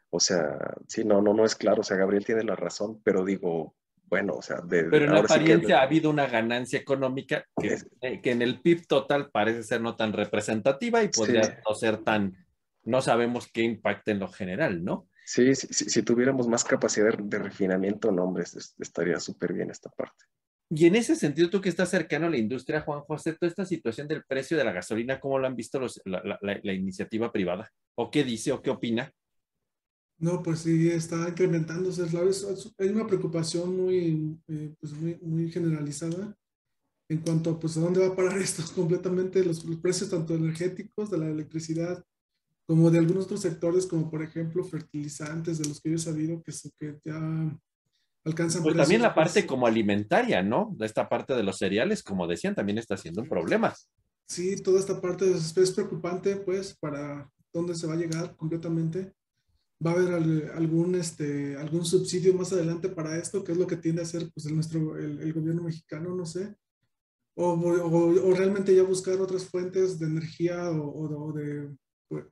O sea, sí, no, no, no es claro. O sea, Gabriel tiene la razón, pero digo, bueno, o sea, de, pero en apariencia sí que... ha habido una ganancia económica que, es... Eh, que, en el PIB total parece ser no tan representativa y podría sí. no ser tan, no sabemos qué impacta en lo general, ¿no? Sí, sí, sí si tuviéramos más capacidad de, de refinamiento, no, hombre, estaría súper bien esta parte. Y en ese sentido, tú que estás cercano a la industria, Juan José, toda esta situación del precio de la gasolina, ¿cómo lo han visto los, la, la iniciativa privada? ¿O qué dice o qué opina? No, pues sí, está incrementándose. Hay una preocupación muy, eh, pues muy, muy, generalizada en cuanto a pues, a dónde va a parar esto completamente, los, los, precios tanto energéticos de la electricidad como de algunos otros sectores, como por ejemplo fertilizantes, de los que yo he sabido que, que ya alcanzan. Pues también la parte como alimentaria, ¿no? Esta parte de los cereales, como decían, también está siendo un problema. Sí, toda esta parte es, es preocupante, pues, para dónde se va a llegar completamente va a haber algún, este, algún subsidio más adelante para esto, que es lo que tiende a hacer pues, el, nuestro, el, gobierno mexicano, no sé. O, o, realmente ya buscar otras fuentes de energía o, de,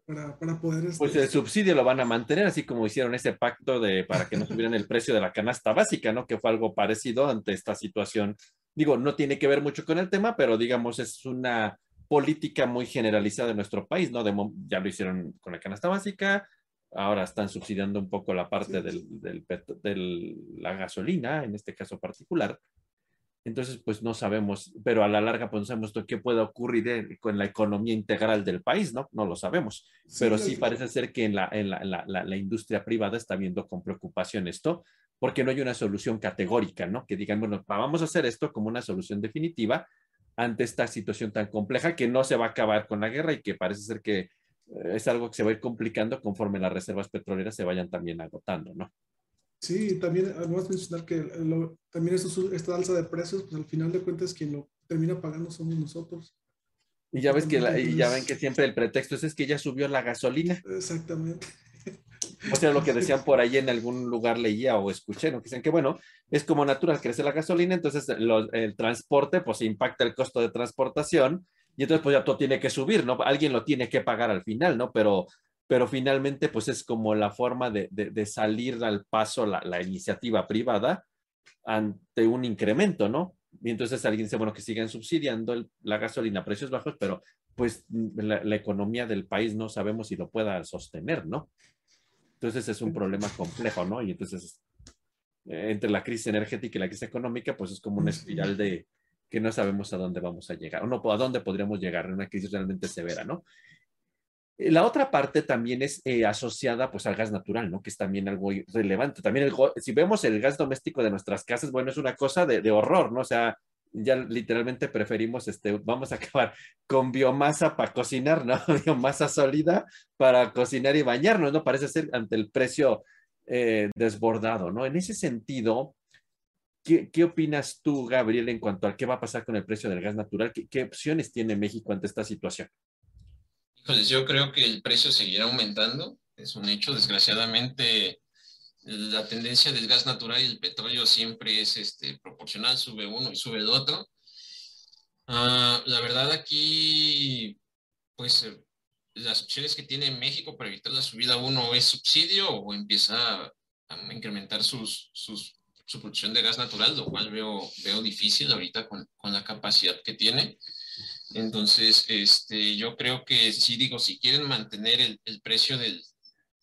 para, para, poder... Este... Pues el subsidio lo van a mantener, así como hicieron ese pacto de, para que no tuvieran el precio de la canasta básica, ¿no? Que fue algo parecido ante esta situación. Digo, no tiene que ver mucho con el tema, pero digamos es una política muy generalizada en nuestro país, ¿no? De, ya lo hicieron con la canasta básica, ahora están subsidiando un poco la parte del, del, la gasolina, en este caso particular. Entonces, pues no sabemos, pero a la larga pues no sabemos qué puede ocurrir con la economía integral del país, ¿no? No lo sabemos. Sí, pero sí parece ser que en, la, en la, la, la, industria privada está viendo con preocupación esto, porque no hay una solución categórica, ¿no? Que digan, bueno, vamos a hacer esto como una solución definitiva ante esta situación tan compleja que no se va a acabar con la guerra y que parece ser que es algo que se va a ir complicando conforme las reservas petroleras se vayan también agotando, ¿no? Sí, también además mencionar que lo, también esto, esta alza de precios, pues al final de cuentas quien lo termina pagando somos nosotros. Y ya ves que la, y ya ven que siempre el pretexto es, es que ya subió la gasolina. Exactamente. O sea, lo que decían por ahí en algún lugar leía o escuché, ¿no? Que dicen que, bueno, es como natural, crece la gasolina, entonces el transporte, pues impacta el costo de transportación y entonces pues ya todo tiene que subir, ¿no? Alguien lo tiene que pagar al final, ¿no? Pero, pero finalmente pues es como la forma de, de, salir al paso la, la, iniciativa privada ante un incremento, ¿no? Y entonces alguien dice, bueno, que sigan subsidiando la gasolina a precios bajos, pero pues la, la, economía del país no sabemos si lo pueda sostener, ¿no? Entonces es un problema complejo, ¿no? Y entonces eh, entre la crisis energética y la crisis económica, pues es como una espiral de, que no sabemos a dónde vamos a llegar, o no, a dónde podríamos llegar en una crisis realmente severa, ¿no? Eh, la otra parte también es eh, asociada pues al gas natural, ¿no? Que es también algo relevante. También el, si vemos el gas doméstico de nuestras casas, bueno, es una cosa de, de horror, ¿no? O sea, ya literalmente preferimos, este, vamos a acabar con biomasa para cocinar, ¿no? Biomasa sólida para cocinar y bañarnos, ¿no? Parece ser ante el precio eh, desbordado, ¿no? En ese sentido, ¿Qué, opinas tú, Gabriel, en cuanto a qué va a pasar con el precio del gas natural? ¿Qué, opciones tiene México ante esta situación? Híjoles, yo creo que el precio seguirá aumentando. Es un hecho, desgraciadamente, la tendencia del gas natural y el petróleo siempre es este, proporcional, sube uno y sube el otro. Ah, la verdad aquí, pues las opciones que tiene México para evitar la subida uno es subsidio o empieza a, a incrementar sus, sus su producción de gas natural, lo cual veo, veo difícil ahorita con, con la capacidad que tiene. Entonces, este, yo creo que sí digo, si quieren mantener el, el precio del,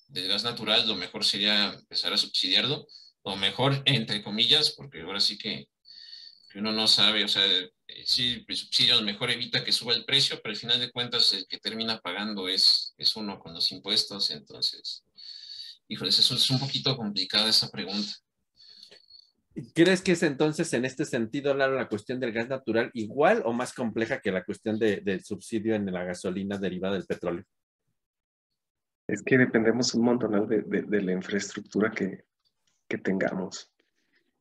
del, gas natural, lo mejor sería empezar a subsidiarlo, o mejor, entre comillas, porque ahora sí que, que uno no sabe, o sea, sí, el subsidio lo mejor evita que suba el precio, pero al final de cuentas el que termina pagando es, es uno con los impuestos, entonces, híjoles, eso es un poquito complicada esa pregunta. ¿Crees que es entonces en este sentido la cuestión del gas natural igual o más compleja que la cuestión del subsidio en la gasolina derivada del petróleo? Es que dependemos un montón de, de, la infraestructura que, tengamos.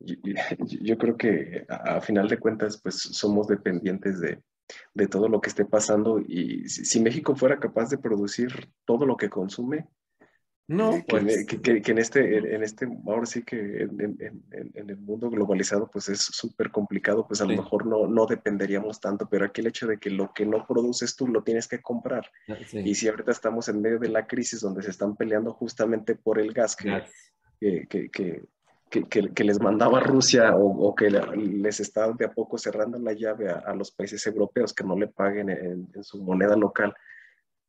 Yo, creo que a, final de cuentas, pues somos dependientes de, de todo lo que esté pasando y si, México fuera capaz de producir todo lo que consume, no, pues. Que, en este, en este, ahora sí que en, el mundo globalizado, pues es súper complicado, pues a lo mejor no, no dependeríamos tanto, pero aquí el hecho de que lo que no produces tú lo tienes que comprar. Ah, y si ahorita estamos en medio de la crisis donde se están peleando justamente por el gas que, que, que, que, les mandaba Rusia o, que les está de a poco cerrando la llave a, los países europeos que no le paguen en, su moneda local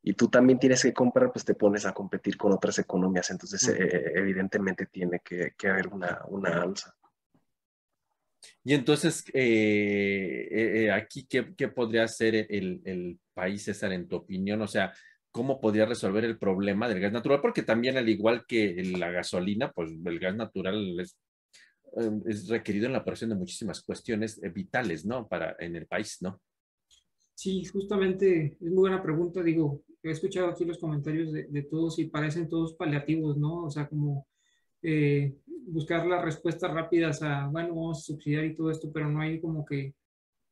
y tú también tienes que comprar, pues te pones a competir con otras economías. Entonces, eh, evidentemente tiene que, que haber una, una, alza. Y entonces, eh, eh, aquí, ¿qué, ¿qué, podría hacer el, el, país, César, en tu opinión? O sea, ¿cómo podría resolver el problema del gas natural? Porque también, al igual que la gasolina, pues el gas natural es, es requerido en la operación de muchísimas cuestiones vitales, ¿no? Para, en el país, ¿no? Sí, justamente es muy buena pregunta. Digo, he escuchado aquí los comentarios de, todos y parecen todos paliativos, ¿no? O sea, como eh, buscar las respuestas rápidas a, bueno, vamos a subsidiar y todo esto, pero no hay como que,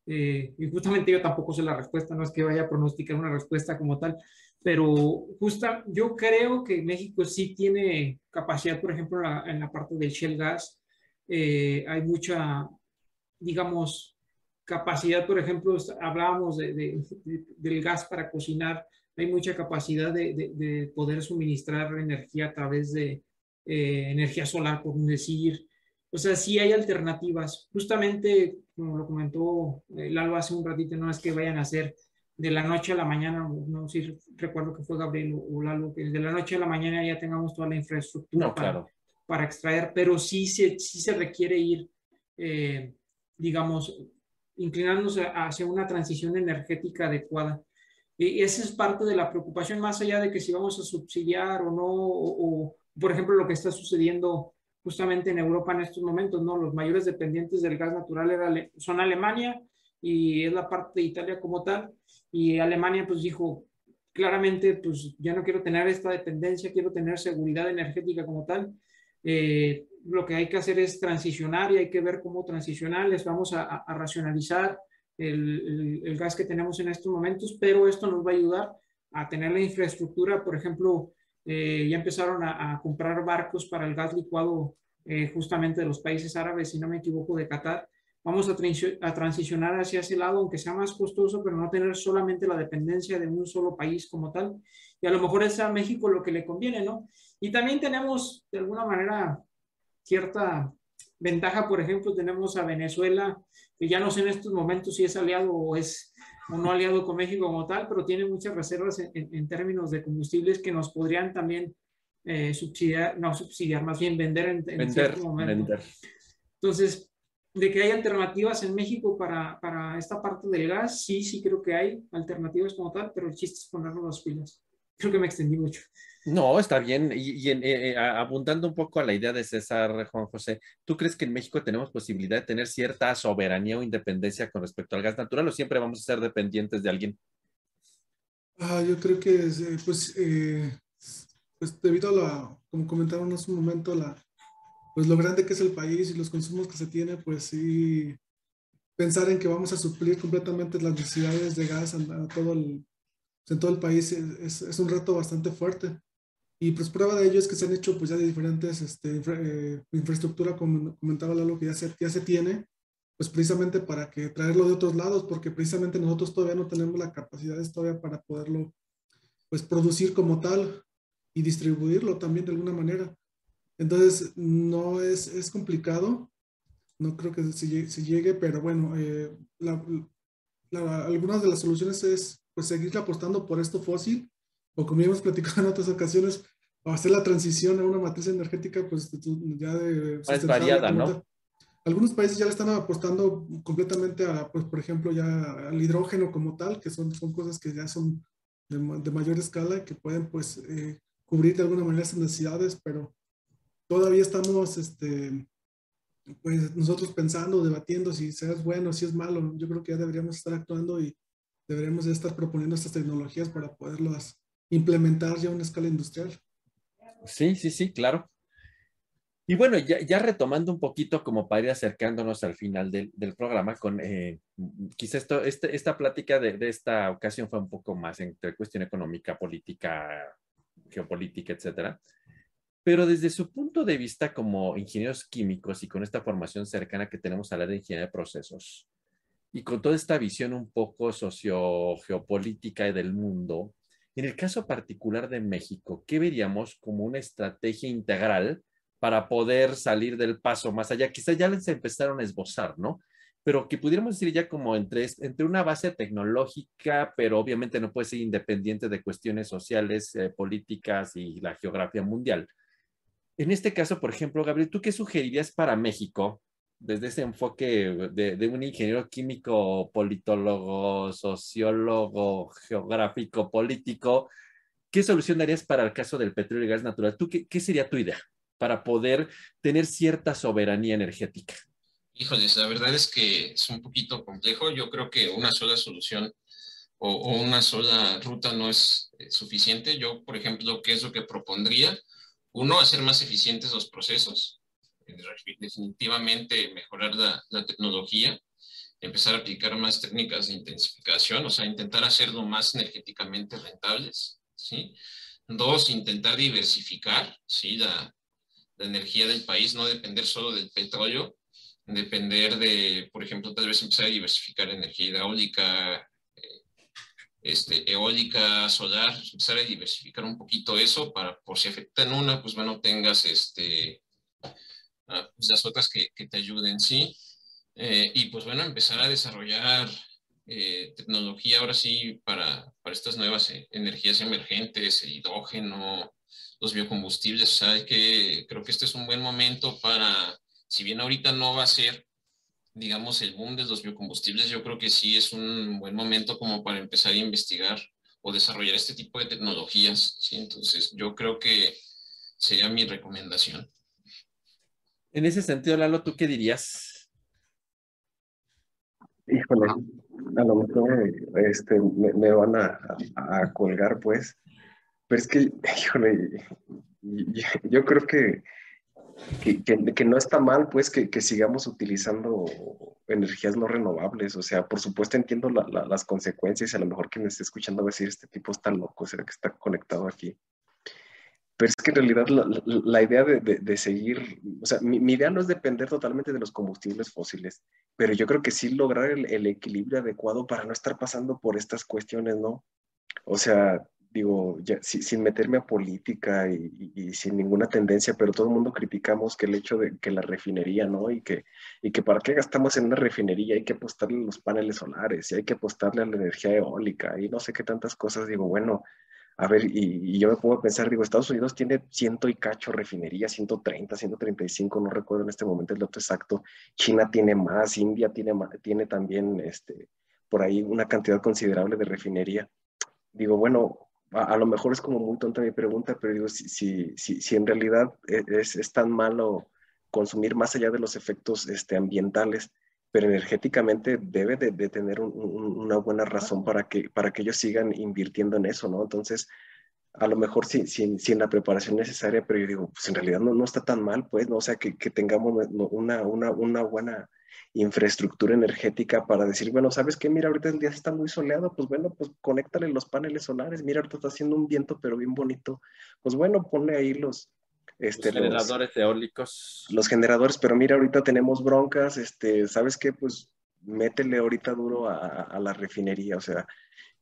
eh, y justamente yo tampoco sé la respuesta, no es que vaya a pronosticar una respuesta como tal, pero justa, yo creo que México sí tiene capacidad, por ejemplo, en la parte del shell gas, eh, hay mucha, digamos, capacidad, por ejemplo, hablábamos de, de, del gas para cocinar, hay mucha capacidad de, poder suministrar energía a través de eh, energía solar, por decir. O sea, sí hay alternativas. Justamente, como lo comentó eh, Lalo hace un ratito, no es que vayan a hacer de la noche a la mañana, no sé si recuerdo que fue Gabriel o Lalo, que de la noche a la mañana ya tengamos toda la infraestructura para, para, extraer, pero sí se, sí se requiere ir, eh, digamos, inclinándose hacia una transición energética adecuada. Y esa es parte de la preocupación, más allá de que si vamos a subsidiar o no, o, por ejemplo lo que está sucediendo justamente en Europa en estos momentos, ¿no? Los mayores dependientes del gas natural son Alemania y es la parte de Italia como tal. Y Alemania pues dijo claramente, pues ya no quiero tener esta dependencia, quiero tener seguridad energética como tal. Eh, lo que hay que hacer es transicionar y hay que ver cómo transicionar, les vamos a, a racionalizar el, el, gas que tenemos en estos momentos, pero esto nos va a ayudar a tener la infraestructura, por ejemplo, eh, ya empezaron a, comprar barcos para el gas licuado eh, justamente de los países árabes, si no me equivoco, de Qatar. Vamos a, a, transicionar hacia ese lado, aunque sea más costoso, pero no tener solamente la dependencia de un solo país como tal. Y a lo mejor es a México lo que le conviene, ¿no? Y también tenemos, de alguna manera, cierta ventaja, por ejemplo, tenemos a Venezuela, que ya no sé en estos momentos si es aliado o es o no aliado con México como tal, pero tiene muchas reservas en, términos de combustibles que nos podrían también eh, subsidiar, no subsidiar, más bien vender en, en cierto momento. Entonces, de que hay alternativas en México para, para, esta parte del gas, sí, sí creo que hay alternativas como tal, pero el chiste es ponernos las pilas. Creo que me extendí mucho. No, está bien. Y, eh, eh, abundando un poco a la idea de César, Juan José, ¿tú crees que en México tenemos posibilidad de tener cierta soberanía o independencia con respecto al gas natural o siempre vamos a ser dependientes de alguien? Ah, yo creo que, eh, pues, pues debido a la, como comentaron hace un momento, la, pues lo grande que es el país y los consumos que se tiene, pues sí, pensar en que vamos a suplir completamente las necesidades de gas a, todo el, en todo el país es, es, un reto bastante fuerte. Y pues prueba de ello es que se han hecho pues ya de diferentes este, eh, infraestructura, como comentaba Lalo, que ya se, ya se tiene, pues precisamente para que traerlo de otros lados, porque precisamente nosotros todavía no tenemos la capacidad todavía para poderlo pues producir como tal y distribuirlo también de alguna manera. Entonces, no es, es complicado, no creo que se, se llegue, pero bueno, eh, algunas de las soluciones es pues seguir apostando por esto fósil o como ya hemos platicado en otras ocasiones, hacer la transición a una matriz energética, pues ya de... Es variada, ¿no? Algunos países ya le están apostando completamente a, pues, por ejemplo, ya al hidrógeno como tal, que son, son cosas que ya son de, de mayor escala y que pueden, pues, eh, cubrir de alguna manera esas necesidades, pero todavía estamos, este, pues, nosotros pensando, debatiendo si es bueno, si es malo. Yo creo que ya deberíamos estar actuando y deberíamos estar proponiendo estas tecnologías para poderlas implementar ya una escala industrial. Sí, sí, sí, claro. Y bueno, ya, retomando un poquito como para ir acercándonos al final del, programa, con eh, esto, este, esta plática de, de, esta ocasión fue un poco más entre cuestión económica, política, geopolítica, etcétera. Pero desde su punto de vista como ingenieros químicos y con esta formación cercana que tenemos a la de ingeniería de procesos, y con toda esta visión un poco socio-geopolítica del mundo, en el caso particular de México, ¿qué veríamos como una estrategia integral para poder salir del paso más allá? Quizá ya les empezaron a esbozar, ¿no? Pero que pudiéramos decir ya como entre, entre una base tecnológica, pero obviamente no puede ser independiente de cuestiones sociales, eh, políticas y la geografía mundial. En este caso, por ejemplo, Gabriel, ¿tú qué sugerirías para México desde ese enfoque de, un ingeniero químico, politólogo, sociólogo, geográfico, político, ¿qué solución darías para el caso del petróleo y gas natural? ¿Tú qué, sería tu idea para poder tener cierta soberanía energética? Híjoles, la verdad es que es un poquito complejo. Yo creo que una sola solución o, o una sola ruta no es eh, suficiente. Yo, por ejemplo, ¿qué es lo que propondría? Uno, hacer más eficientes los procesos definitivamente mejorar la, tecnología, empezar a aplicar más técnicas de intensificación, o sea, intentar hacerlo más energéticamente rentables, ¿sí? Dos, intentar diversificar, ¿sí? La, energía del país, no depender solo del petróleo, depender de, por ejemplo, tal vez empezar a diversificar energía hidráulica, eh, este, eólica, solar, empezar a diversificar un poquito eso para, por si afecta en una, pues bueno, tengas este, Ah, pues, las otras que, que, te ayuden, ¿sí? Eh, y pues bueno, empezar a desarrollar eh, tecnología ahora sí para, para estas nuevas eh, energías emergentes, el hidrógeno, los biocombustibles, o sea, que, creo que este es un buen momento para, si bien ahorita no va a ser, digamos, el boom de los biocombustibles, yo creo que sí es un buen momento como para empezar a investigar o desarrollar este tipo de tecnologías, ¿sí? Entonces, yo creo que sería mi recomendación. En ese sentido, Lalo, ¿tú qué dirías? Híjole, a lo mejor este, me, van a, colgar, pues. Pero es que, híjole, yo creo que, que, no está mal, pues, que, sigamos utilizando energías no renovables. O sea, por supuesto entiendo las consecuencias. A lo mejor quien me esté escuchando va a decir, este tipo está loco, o sea, que está conectado aquí. Pero es que en realidad la, idea de, seguir, o sea, mi, idea no es depender totalmente de los combustibles fósiles, pero yo creo que sí lograr el, equilibrio adecuado para no estar pasando por estas cuestiones, ¿no? O sea, digo, sin meterme a política y, sin ninguna tendencia, pero todo el mundo criticamos que el hecho de que la refinería, ¿no? Y que, y que para qué gastamos en una refinería hay que apostarle a los paneles solares y hay que apostarle a la energía eólica y no sé qué tantas cosas. Digo, bueno, a ver, y, yo me puedo pensar, digo, Estados Unidos tiene ciento y cacho refinerías, 130, 135, no recuerdo en este momento el dato exacto. China tiene más, India tiene, tiene también este, por ahí una cantidad considerable de refinería. Digo, bueno, a, lo mejor es como muy tonta mi pregunta, pero digo, si, si, si, si en realidad e, es, es, tan malo consumir más allá de los efectos este, ambientales, pero energéticamente debe de, tener una buena razón para que, para que ellos sigan invirtiendo en eso, ¿no? Entonces, a lo mejor sin, sin, sin la preparación necesaria, pero yo digo, pues en realidad no, no está tan mal, pues, ¿no? O sea, que, que tengamos una, una, una buena infraestructura energética para decir, bueno, ¿sabes qué? Mira, ahorita el día está muy soleado, pues bueno, pues conéctale los paneles solares, mira, ahorita está haciendo un viento, pero bien bonito, pues bueno, ponle ahí los, este, los generadores eólicos. Los generadores, pero mira, ahorita tenemos broncas, este, ¿sabes qué? Pues métele ahorita duro a, la refinería, o sea,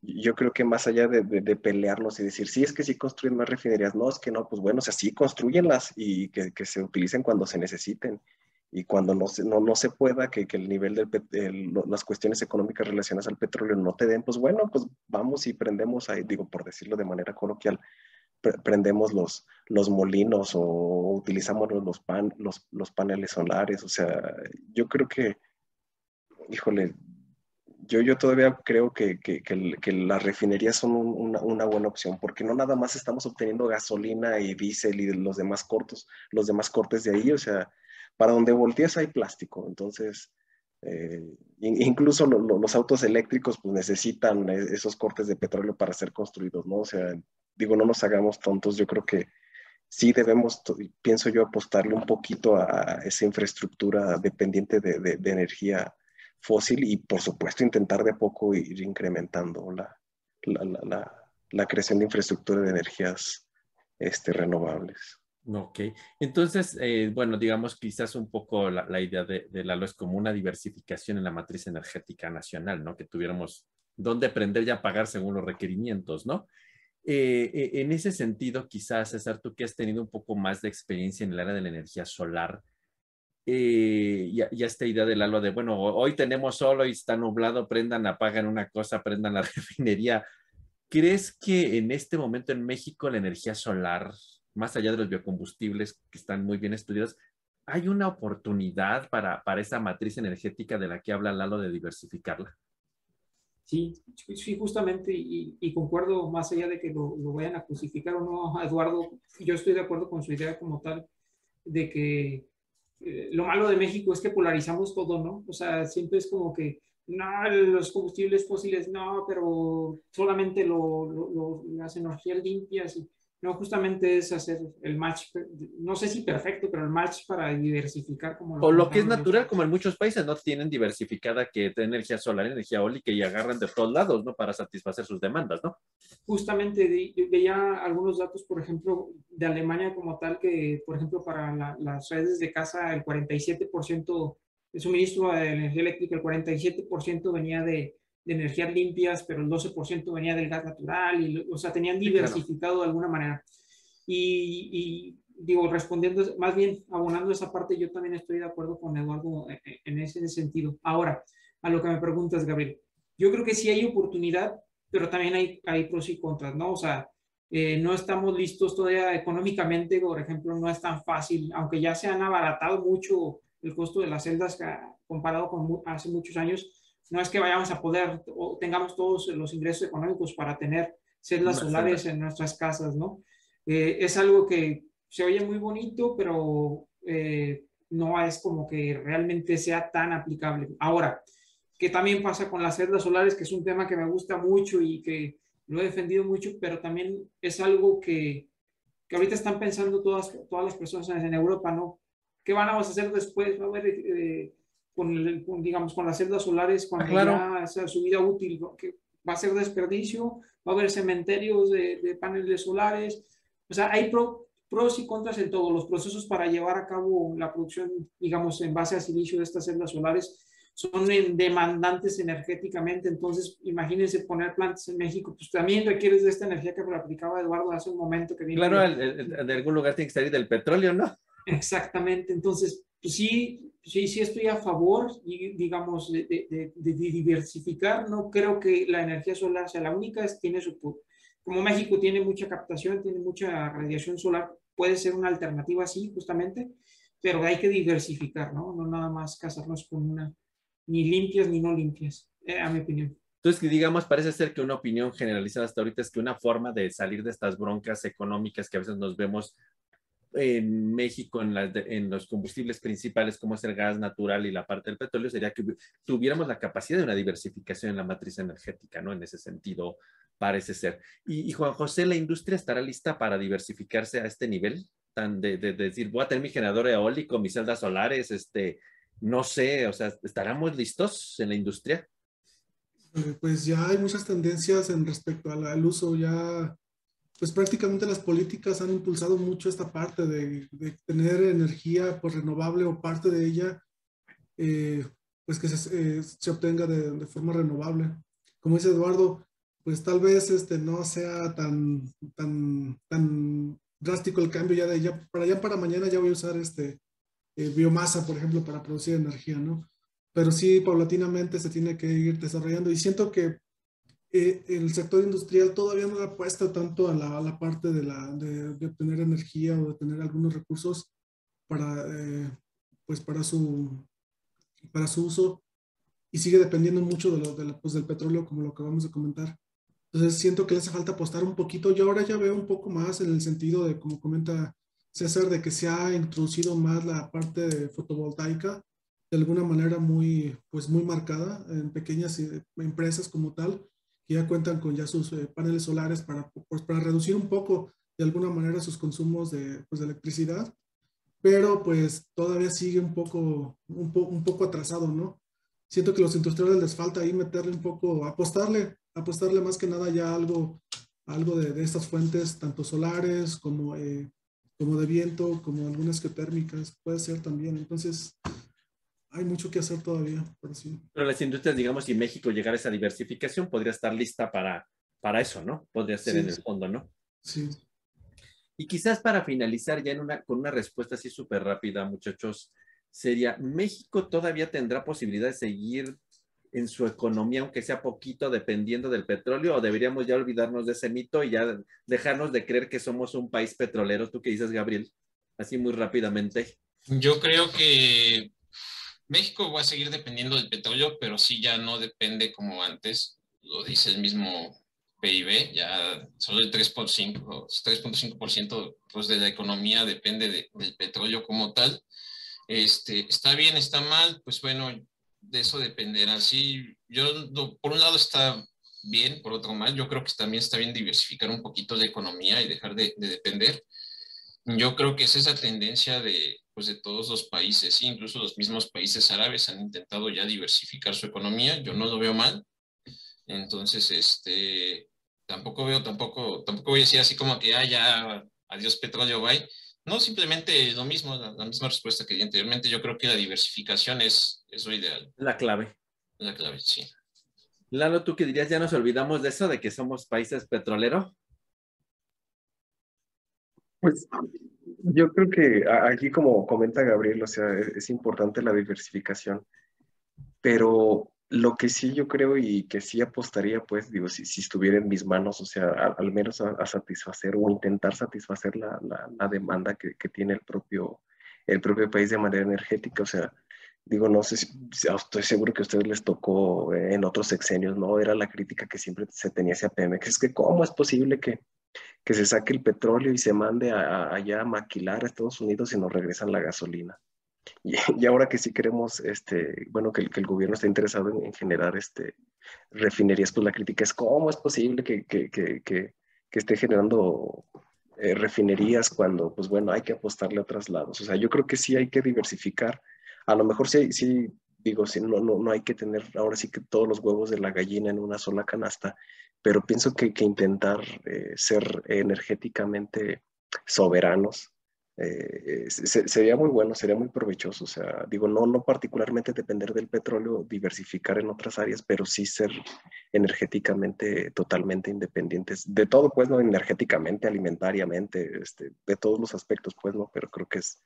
yo creo que más allá de, de, pelearnos y decir, sí, es que sí construyen más refinerías, no, es que no, pues bueno, o sea, sí, construyenlas y que, que se utilicen cuando se necesiten. Y cuando no se, no, no se pueda, que, que el nivel de las cuestiones económicas relacionadas al petróleo no te den, pues bueno, pues vamos y prendemos ahí, digo, por decirlo de manera coloquial, prendemos los, los molinos o utilizamos los, pan, los, los paneles solares. O sea, yo creo que, híjole, yo, yo todavía creo que, que, que, las refinerías son una, una, buena opción, porque no nada más estamos obteniendo gasolina y diésel y los demás cortos, los demás cortes de ahí, o sea, para donde volteas hay plástico, entonces, eh, incluso los autos eléctricos pues necesitan e, esos cortes de petróleo para ser construidos, ¿no? O sea, digo, no nos hagamos tontos, yo creo que sí debemos, pienso yo, apostarle un poquito a esa infraestructura dependiente de, energía fósil y, por supuesto, intentar de a poco ir incrementando la, la, creación de infraestructura de energías este, renovables. Ok, entonces, eh, bueno, digamos quizás un poco la, idea de, de Lalo es como una diversificación en la matriz energética nacional, ¿no? Que tuviéramos dónde prender y apagar según los requerimientos, ¿no? Eh, eh, en ese sentido, quizás, César, tú que has tenido un poco más de experiencia en el área de la energía solar, eh, ya, esta idea del halo de, bueno, hoy tenemos solo y está nublado, prendan, apagan una cosa, prendan la refinería. ¿Crees que en este momento en México la energía solar, más allá de los biocombustibles que están muy bien estudiados, hay una oportunidad para, para esa matriz energética de la que habla Lalo de diversificarla? Sí, sí, justamente, y, concuerdo más allá de que lo, vayan a crucificar o no, Eduardo, yo estoy de acuerdo con su idea como tal, de que eh, lo malo de México es que polarizamos todo, ¿no? O sea, siempre es como que, no, los combustibles fósiles, no, pero solamente lo, las energías limpias y no, justamente es hacer el match, no sé si perfecto, pero el match para diversificar como... Lo o lo que es natural, como en muchos países, ¿no? Tienen diversificada que energía solar, energía eólica y agarran de todos lados, ¿no? Para satisfacer sus demandas, ¿no? Justamente veía algunos datos, por ejemplo, de Alemania como tal, que, por ejemplo, para las redes de casa, el 47% de suministro de energía eléctrica, el 47% venía de de energías limpias, pero el 12% venía del gas natural, y, o sea, tenían diversificado de alguna manera. Y, y, digo, respondiendo, más bien abonando esa parte, yo también estoy de acuerdo con Eduardo en ese sentido. Ahora, a lo que me preguntas, Gabriel, yo creo que sí hay oportunidad, pero también hay, hay pros y contras, ¿no? O sea, eh, no estamos listos todavía económicamente, por ejemplo, no es tan fácil, aunque ya se han abaratado mucho el costo de las celdas comparado con hace muchos años, no es que vayamos a poder o tengamos todos los ingresos económicos para tener celdas solares en nuestras casas, ¿no? Eh, es algo que se oye muy bonito, pero eh, no es como que realmente sea tan aplicable. Ahora, ¿qué también pasa con las celdas solares, que es un tema que me gusta mucho y que lo he defendido mucho, pero también es algo que, que ahorita están pensando todas, todas las personas en Europa, ¿no? ¿Qué van a hacer después? ¿Va a haber eh, con, digamos, con las celdas solares, cuando ah, ya sea su vida útil, que va a ser desperdicio, va a haber cementerios de, paneles solares, O sea, hay pros y contras en todos los procesos para llevar a cabo la producción, digamos, en base a silicio de estas celdas solares. Son demandantes energéticamente, entonces imagínense poner plantas en México, pues también requieres de esta energía que aplicaba Eduardo hace un momento. Que claro, de algún lugar tiene que salir del petróleo, ¿no? Exactamente, entonces, pues sí, sí, sí estoy a favor, digamos, de, diversificar, no creo que la energía solar sea la única, tiene su... Como México tiene mucha captación, tiene mucha radiación solar, puede ser una alternativa así, justamente, pero hay que diversificar, ¿no? No nada más casarnos con una ni limpias ni no limpias, eh, a mi opinión. Entonces, digamos, parece ser que una opinión generalizada hasta ahorita es que una forma de salir de estas broncas económicas que a veces nos vemos en México en, en, los combustibles principales como es el gas natural y la parte del petróleo sería que tuviéramos la capacidad de una diversificación en la matriz energética, ¿no? En ese sentido, parece ser. Y, Juan José, ¿la industria estará lista para diversificarse a este nivel? Tan de, de, de decir, voy a tener mi generador eólico, mis celdas solares, este, no sé, o sea, ¿estaremos listos en la industria? Pues ya hay muchas tendencias en respecto al, uso, ya, pues prácticamente las políticas han impulsado mucho esta parte de, tener energía pues, renovable o parte de ella, eh, pues que se, eh, obtenga de, forma renovable. Como dice Eduardo, pues tal vez este no sea tan, tan, tan drástico el cambio ya de ya para allá para mañana ya voy a usar este eh, biomasa, por ejemplo, para producir energía, ¿no? Pero sí, paulatinamente se tiene que ir desarrollando y siento que eh, el sector industrial todavía no apuesta tanto a la, la parte de, la, de, obtener energía o de tener algunos recursos para, eh, pues para, su, para su uso y sigue dependiendo mucho de lo, de pues del petróleo, como lo acabamos de comentar. Entonces siento que le hace falta apostar un poquito. Yo ahora ya veo un poco más en el sentido de, como comenta César, de que se ha introducido más la parte de fotovoltaica de alguna manera muy, pues muy marcada en pequeñas eh, empresas como tal, que ya cuentan con ya sus eh, paneles solares para, pues, para reducir un poco de alguna manera sus consumos de, pues, de electricidad, pero pues todavía sigue un poco, un, un poco atrasado, ¿no? Siento que los industriales les falta ahí meterle un poco, apostarle, apostarle más que nada ya algo, algo de, de estas fuentes, tanto solares como eh, como de viento, como algunas geotérmicas, puede ser también. Entonces, hay mucho que hacer todavía, sí. Pero las industrias, digamos, si México llegara a esa diversificación, podría estar lista para, para eso, ¿no? Podría ser en el fondo, ¿no? Sí. Y quizás para finalizar ya en una, con una respuesta así súper rápida, muchachos, sería, ¿México todavía tendrá posibilidad de seguir en su economía, aunque sea poquito, dependiendo del petróleo, o deberíamos ya olvidarnos de ese mito y ya dejarnos de creer que somos un país petrolero? ¿Tú qué dices, Gabriel? Así muy rápidamente. Yo creo que México va a seguir dependiendo del petróleo, pero sí ya no depende como antes, lo dice el mismo PIB, ya solo el 3.5% pues, de la economía depende del petróleo como tal. Este, está bien, está mal, pues bueno, de eso dependerá. Sí, yo, por un lado está bien, por otro mal. Yo creo que también está bien diversificar un poquito la economía y dejar de, depender. Yo creo que es esa tendencia de, pues de todos los países, incluso los mismos países árabes han intentado ya diversificar su economía. Yo no lo veo mal. Entonces, este, tampoco veo, tampoco, tampoco voy a decir así como que, ah, ya, adiós petróleo, bye no, simplemente lo mismo, la, misma respuesta que di anteriormente. Yo creo que la diversificación es, es lo ideal. La clave. La clave, sí. Lalo, ¿tú qué dirías? ¿Ya nos olvidamos de eso, de que somos países petroleros? Pues yo creo que aquí, como comenta Gabriel, o sea, es importante la diversificación, pero lo que sí yo creo y que sí apostaría, pues, digo, si, si estuviera en mis manos, o sea, al menos a, satisfacer o intentar satisfacer la, la, demanda que, que, tiene el propio, el propio país de manera energética, o sea, digo, no sé, si, estoy seguro que a ustedes les tocó en otros sexenios, ¿no? Era la crítica que siempre se tenía hacia Pemex, es que cómo es posible que, que se saque el petróleo y se mande allá a maquilar a Estados Unidos y nos regresan la gasolina. Y, ahora que sí queremos, este, bueno, que, que el gobierno está interesado en, generar este, refinerías, pues la crítica es cómo es posible que, que, que esté generando eh, refinerías cuando, pues bueno, hay que apostarle a otros lados. O sea, yo creo que sí hay que diversificar. A lo mejor sí, sí digo, sí, no, no, no hay que tener ahora sí que todos los huevos de la gallina en una sola canasta, pero pienso que, que intentar eh, ser energéticamente soberanos. Eh, sería muy bueno, sería muy provechoso. O sea, digo, no, no particularmente depender del petróleo, diversificar en otras áreas, pero sí ser energéticamente totalmente independientes de todo, pues, ¿no? Energéticamente, alimentariamente, este, de todos los aspectos, pues, ¿no? Pero creo que es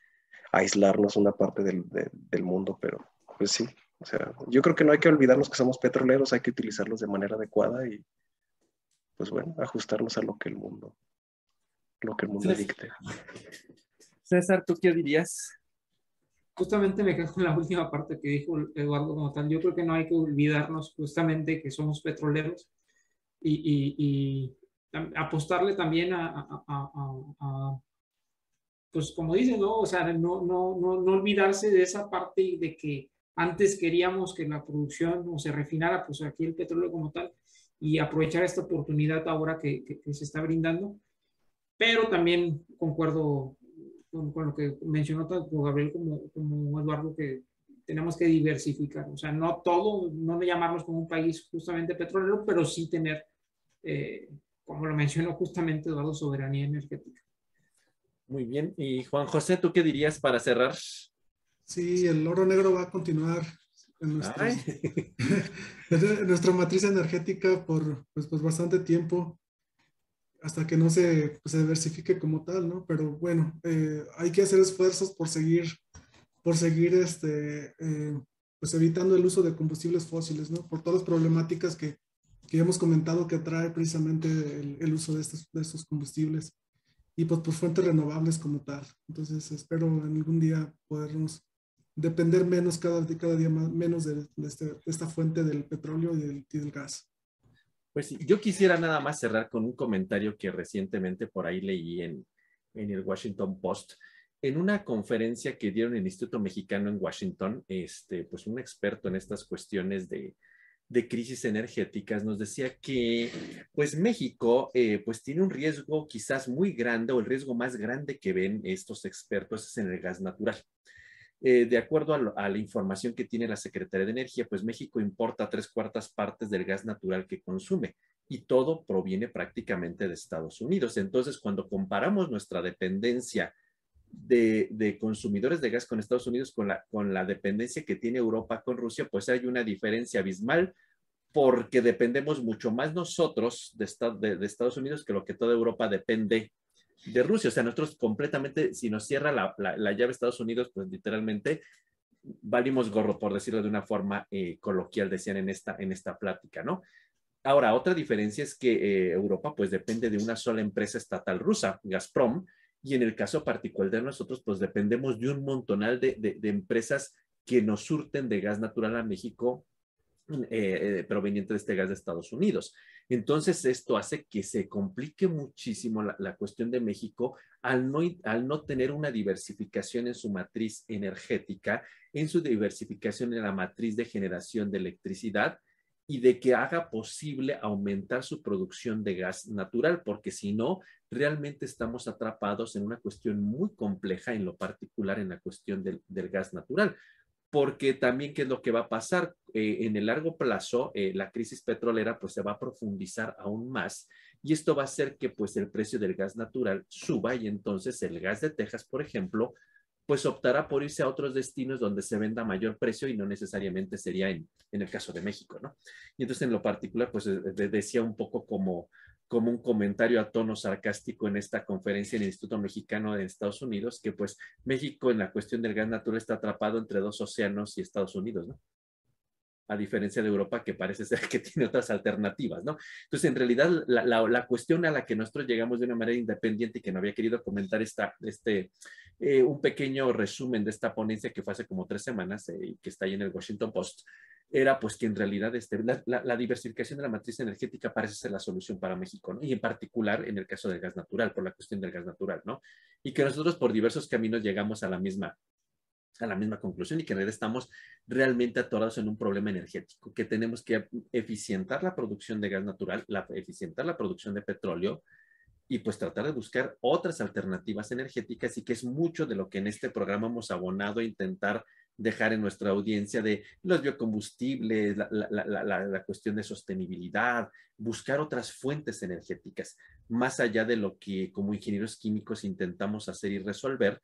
aislarnos una parte del, del mundo, pero pues sí, o sea, yo creo que no hay que olvidarnos que somos petroleros, hay que utilizarlos de manera adecuada y, pues bueno, ajustarnos a lo que el mundo, lo que el mundo dicte. César, ¿tú qué dirías? Justamente me quedo con la última parte que dijo Eduardo como tal. Yo creo que no hay que olvidarnos justamente que somos petroleros y, apostarle también a, pues como dicen, ¿no? O sea, no, no, no, no olvidarse de esa parte de que antes queríamos que la producción no se refinara, pues aquí el petróleo como tal, y aprovechar esta oportunidad ahora que, que, se está brindando. Pero también concuerdo con, con, lo que mencionó tanto Gabriel como, como Eduardo, que tenemos que diversificar. O sea, no todo, no llamarnos como un país justamente petrolero, pero sí tener, eh, como lo mencionó justamente Eduardo, soberanía energética. Muy bien. Y Juan José, ¿tú qué dirías para cerrar? Sí, el oro negro va a continuar en, nuestra matriz energética por pues, pues, bastante tiempo, hasta que no se, pues, se diversifique como tal, ¿no? Pero bueno, eh, hay que hacer esfuerzos por seguir, por seguir este, eh, pues evitando el uso de combustibles fósiles, ¿no? Por todas las problemáticas que, que hemos comentado que trae precisamente el, el uso de estos, de estos combustibles y pues por fuentes renovables como tal. Entonces espero en algún día podernos depender menos cada, cada día menos este, de, esta fuente del petróleo y del, gas. Pues yo quisiera nada más cerrar con un comentario que recientemente por ahí leí en, en el Washington Post. En una conferencia que dieron en el Instituto Mexicano en Washington, este, pues un experto en estas cuestiones de, de crisis energéticas nos decía que pues México eh, pues tiene un riesgo quizás muy grande o el riesgo más grande que ven estos expertos es en el gas natural. Eh, de acuerdo a, la información que tiene la Secretaría de Energía, pues México importa tres cuartas partes del gas natural que consume y todo proviene prácticamente de Estados Unidos. Entonces, cuando comparamos nuestra dependencia de, consumidores de gas con Estados Unidos con la, con la dependencia que tiene Europa con Rusia, pues hay una diferencia abismal porque dependemos mucho más nosotros de, de Estados Unidos que lo que toda Europa depende de Rusia. O sea, nosotros completamente, si nos cierra la, la, llave Estados Unidos, pues literalmente valimos gorro, por decirlo de una forma eh, coloquial, decían en esta, en esta plática, ¿no? Ahora, otra diferencia es que eh, Europa pues depende de una sola empresa estatal rusa, Gazprom, y en el caso particular de nosotros pues dependemos de un montonal de, de, empresas que nos surten de gas natural a México eh, proveniente de este gas de Estados Unidos. Entonces, esto hace que se complique muchísimo la, cuestión de México al no, al no tener una diversificación en su matriz energética, en su diversificación en la matriz de generación de electricidad y de que haga posible aumentar su producción de gas natural, porque si no, realmente estamos atrapados en una cuestión muy compleja, en lo particular en la cuestión del, del gas natural porque también qué es lo que va a pasar eh, en el largo plazo, eh, la crisis petrolera pues se va a profundizar aún más y esto va a hacer que pues el precio del gas natural suba y entonces el gas de Texas, por ejemplo, pues optará por irse a otros destinos donde se venda mayor precio y no necesariamente sería en, en el caso de México, ¿no? Y entonces en lo particular pues decía un poco como como un comentario a tono sarcástico en esta conferencia en el Instituto Mexicano de Estados Unidos, que pues México en la cuestión del gas natural está atrapado entre dos océanos y Estados Unidos, ¿no? A diferencia de Europa, que parece ser que tiene otras alternativas, ¿no? Entonces, en realidad, la, la, cuestión a la que nosotros llegamos de una manera independiente y que no había querido comentar esta, este, eh, un pequeño resumen de esta ponencia que fue hace como tres semanas eh, y que está ahí en el Washington Post, era pues que en realidad este, la, diversificación de la matriz energética parece ser la solución para México. Y en particular en el caso del gas natural, por la cuestión del gas natural, ¿no? Y que nosotros por diversos caminos llegamos a la misma a la misma conclusión y que en realidad estamos realmente atorados en un problema energético, que tenemos que eficientar la producción de gas natural, la, eficientar la producción de petróleo y pues tratar de buscar otras alternativas energéticas y que es mucho de lo que en este programa hemos abonado a intentar dejar en nuestra audiencia de los biocombustibles, la, la, cuestión de sostenibilidad, buscar otras fuentes energéticas, más allá de lo que como ingenieros químicos intentamos hacer y resolver,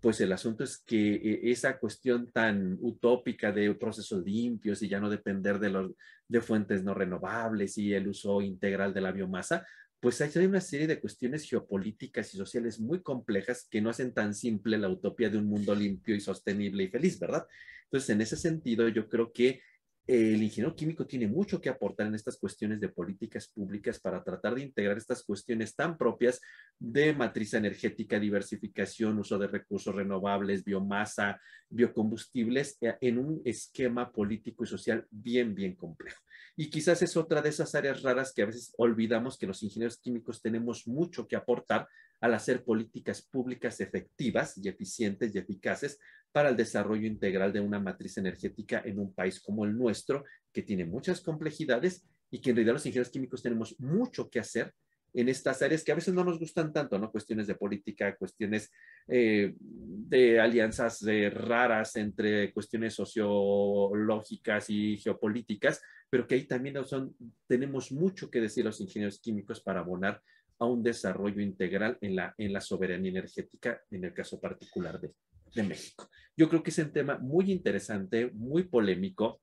pues el asunto es que eh, esa cuestión tan utópica de procesos limpios y ya no depender de, los, de fuentes no renovables y el uso integral de la biomasa, pues hay una serie de cuestiones geopolíticas y sociales muy complejas que no hacen tan simple la utopía de un mundo limpio y sostenible y feliz, ¿verdad? Entonces, en ese sentido, yo creo que el ingeniero químico tiene mucho que aportar en estas cuestiones de políticas públicas para tratar de integrar estas cuestiones tan propias de matriz energética, diversificación, uso de recursos renovables, biomasa, biocombustibles, eh, en un esquema político y social bien, bien complejo. Y quizás es otra de esas áreas raras que a veces olvidamos que los ingenieros químicos tenemos mucho que aportar al hacer políticas públicas efectivas y eficientes y eficaces para el desarrollo integral de una matriz energética en un país como el nuestro, que tiene muchas complejidades y que en realidad los ingenieros químicos tenemos mucho que hacer en estas áreas que a veces no nos gustan tanto, ¿no? Cuestiones de política, cuestiones eh, de alianzas eh, raras entre cuestiones sociológicas y geopolíticas, pero que ahí también son, tenemos mucho que decir los ingenieros químicos para abonar a un desarrollo integral en la, en la soberanía energética, en el caso particular de, de México. Yo creo que es un tema muy interesante, muy polémico,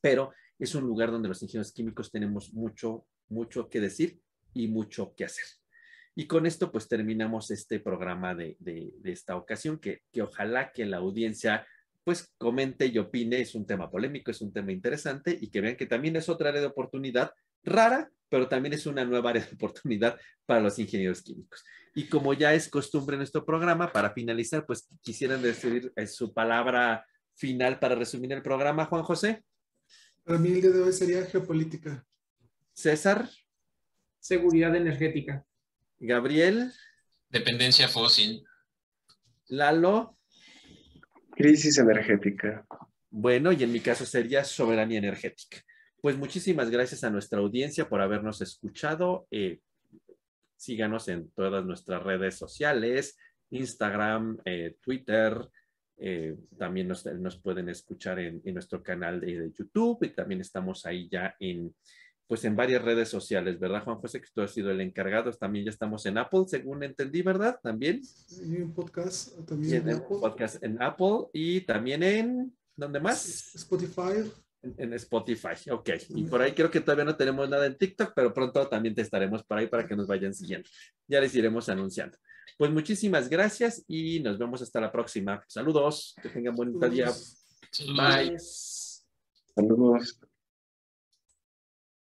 pero es un lugar donde los ingenieros químicos tenemos mucho, mucho que decir y mucho que hacer. Y con esto pues terminamos este programa de, de, de esta ocasión, que, que, ojalá que la audiencia pues comente y opine, es un tema polémico, es un tema interesante y que vean que también es otra área de oportunidad rara, pero también es una nueva área de oportunidad para los ingenieros químicos. Y como ya es costumbre en nuestro programa, para finalizar, pues quisieran decir eh, su palabra final para resumir el programa, Juan José. Para mí el día de hoy sería geopolítica. César. Seguridad energética. Gabriel. Dependencia fósil. Lalo. Crisis energética. Bueno, y en mi caso sería soberanía energética. Pues muchísimas gracias a nuestra audiencia por habernos escuchado. Eh, síganos en todas nuestras redes sociales, Instagram, eh, Twitter. Eh, también nos, pueden escuchar en, nuestro canal de, de, YouTube y también estamos ahí ya en, pues en varias redes sociales, ¿verdad, Juan José? Que tú has sido el encargado. También ya estamos en Apple, según entendí, ¿verdad? También. Y en podcast también. en, Apple. podcast en Apple y también en, ¿dónde más? Spotify. En, Spotify, ok. Y por ahí creo que todavía no tenemos nada en TikTok, pero pronto también te estaremos por ahí para que nos vayan siguiendo. Ya les iremos anunciando. Pues muchísimas gracias y nos vemos hasta la próxima. Saludos, que tengan buen día. Bye. Saludos.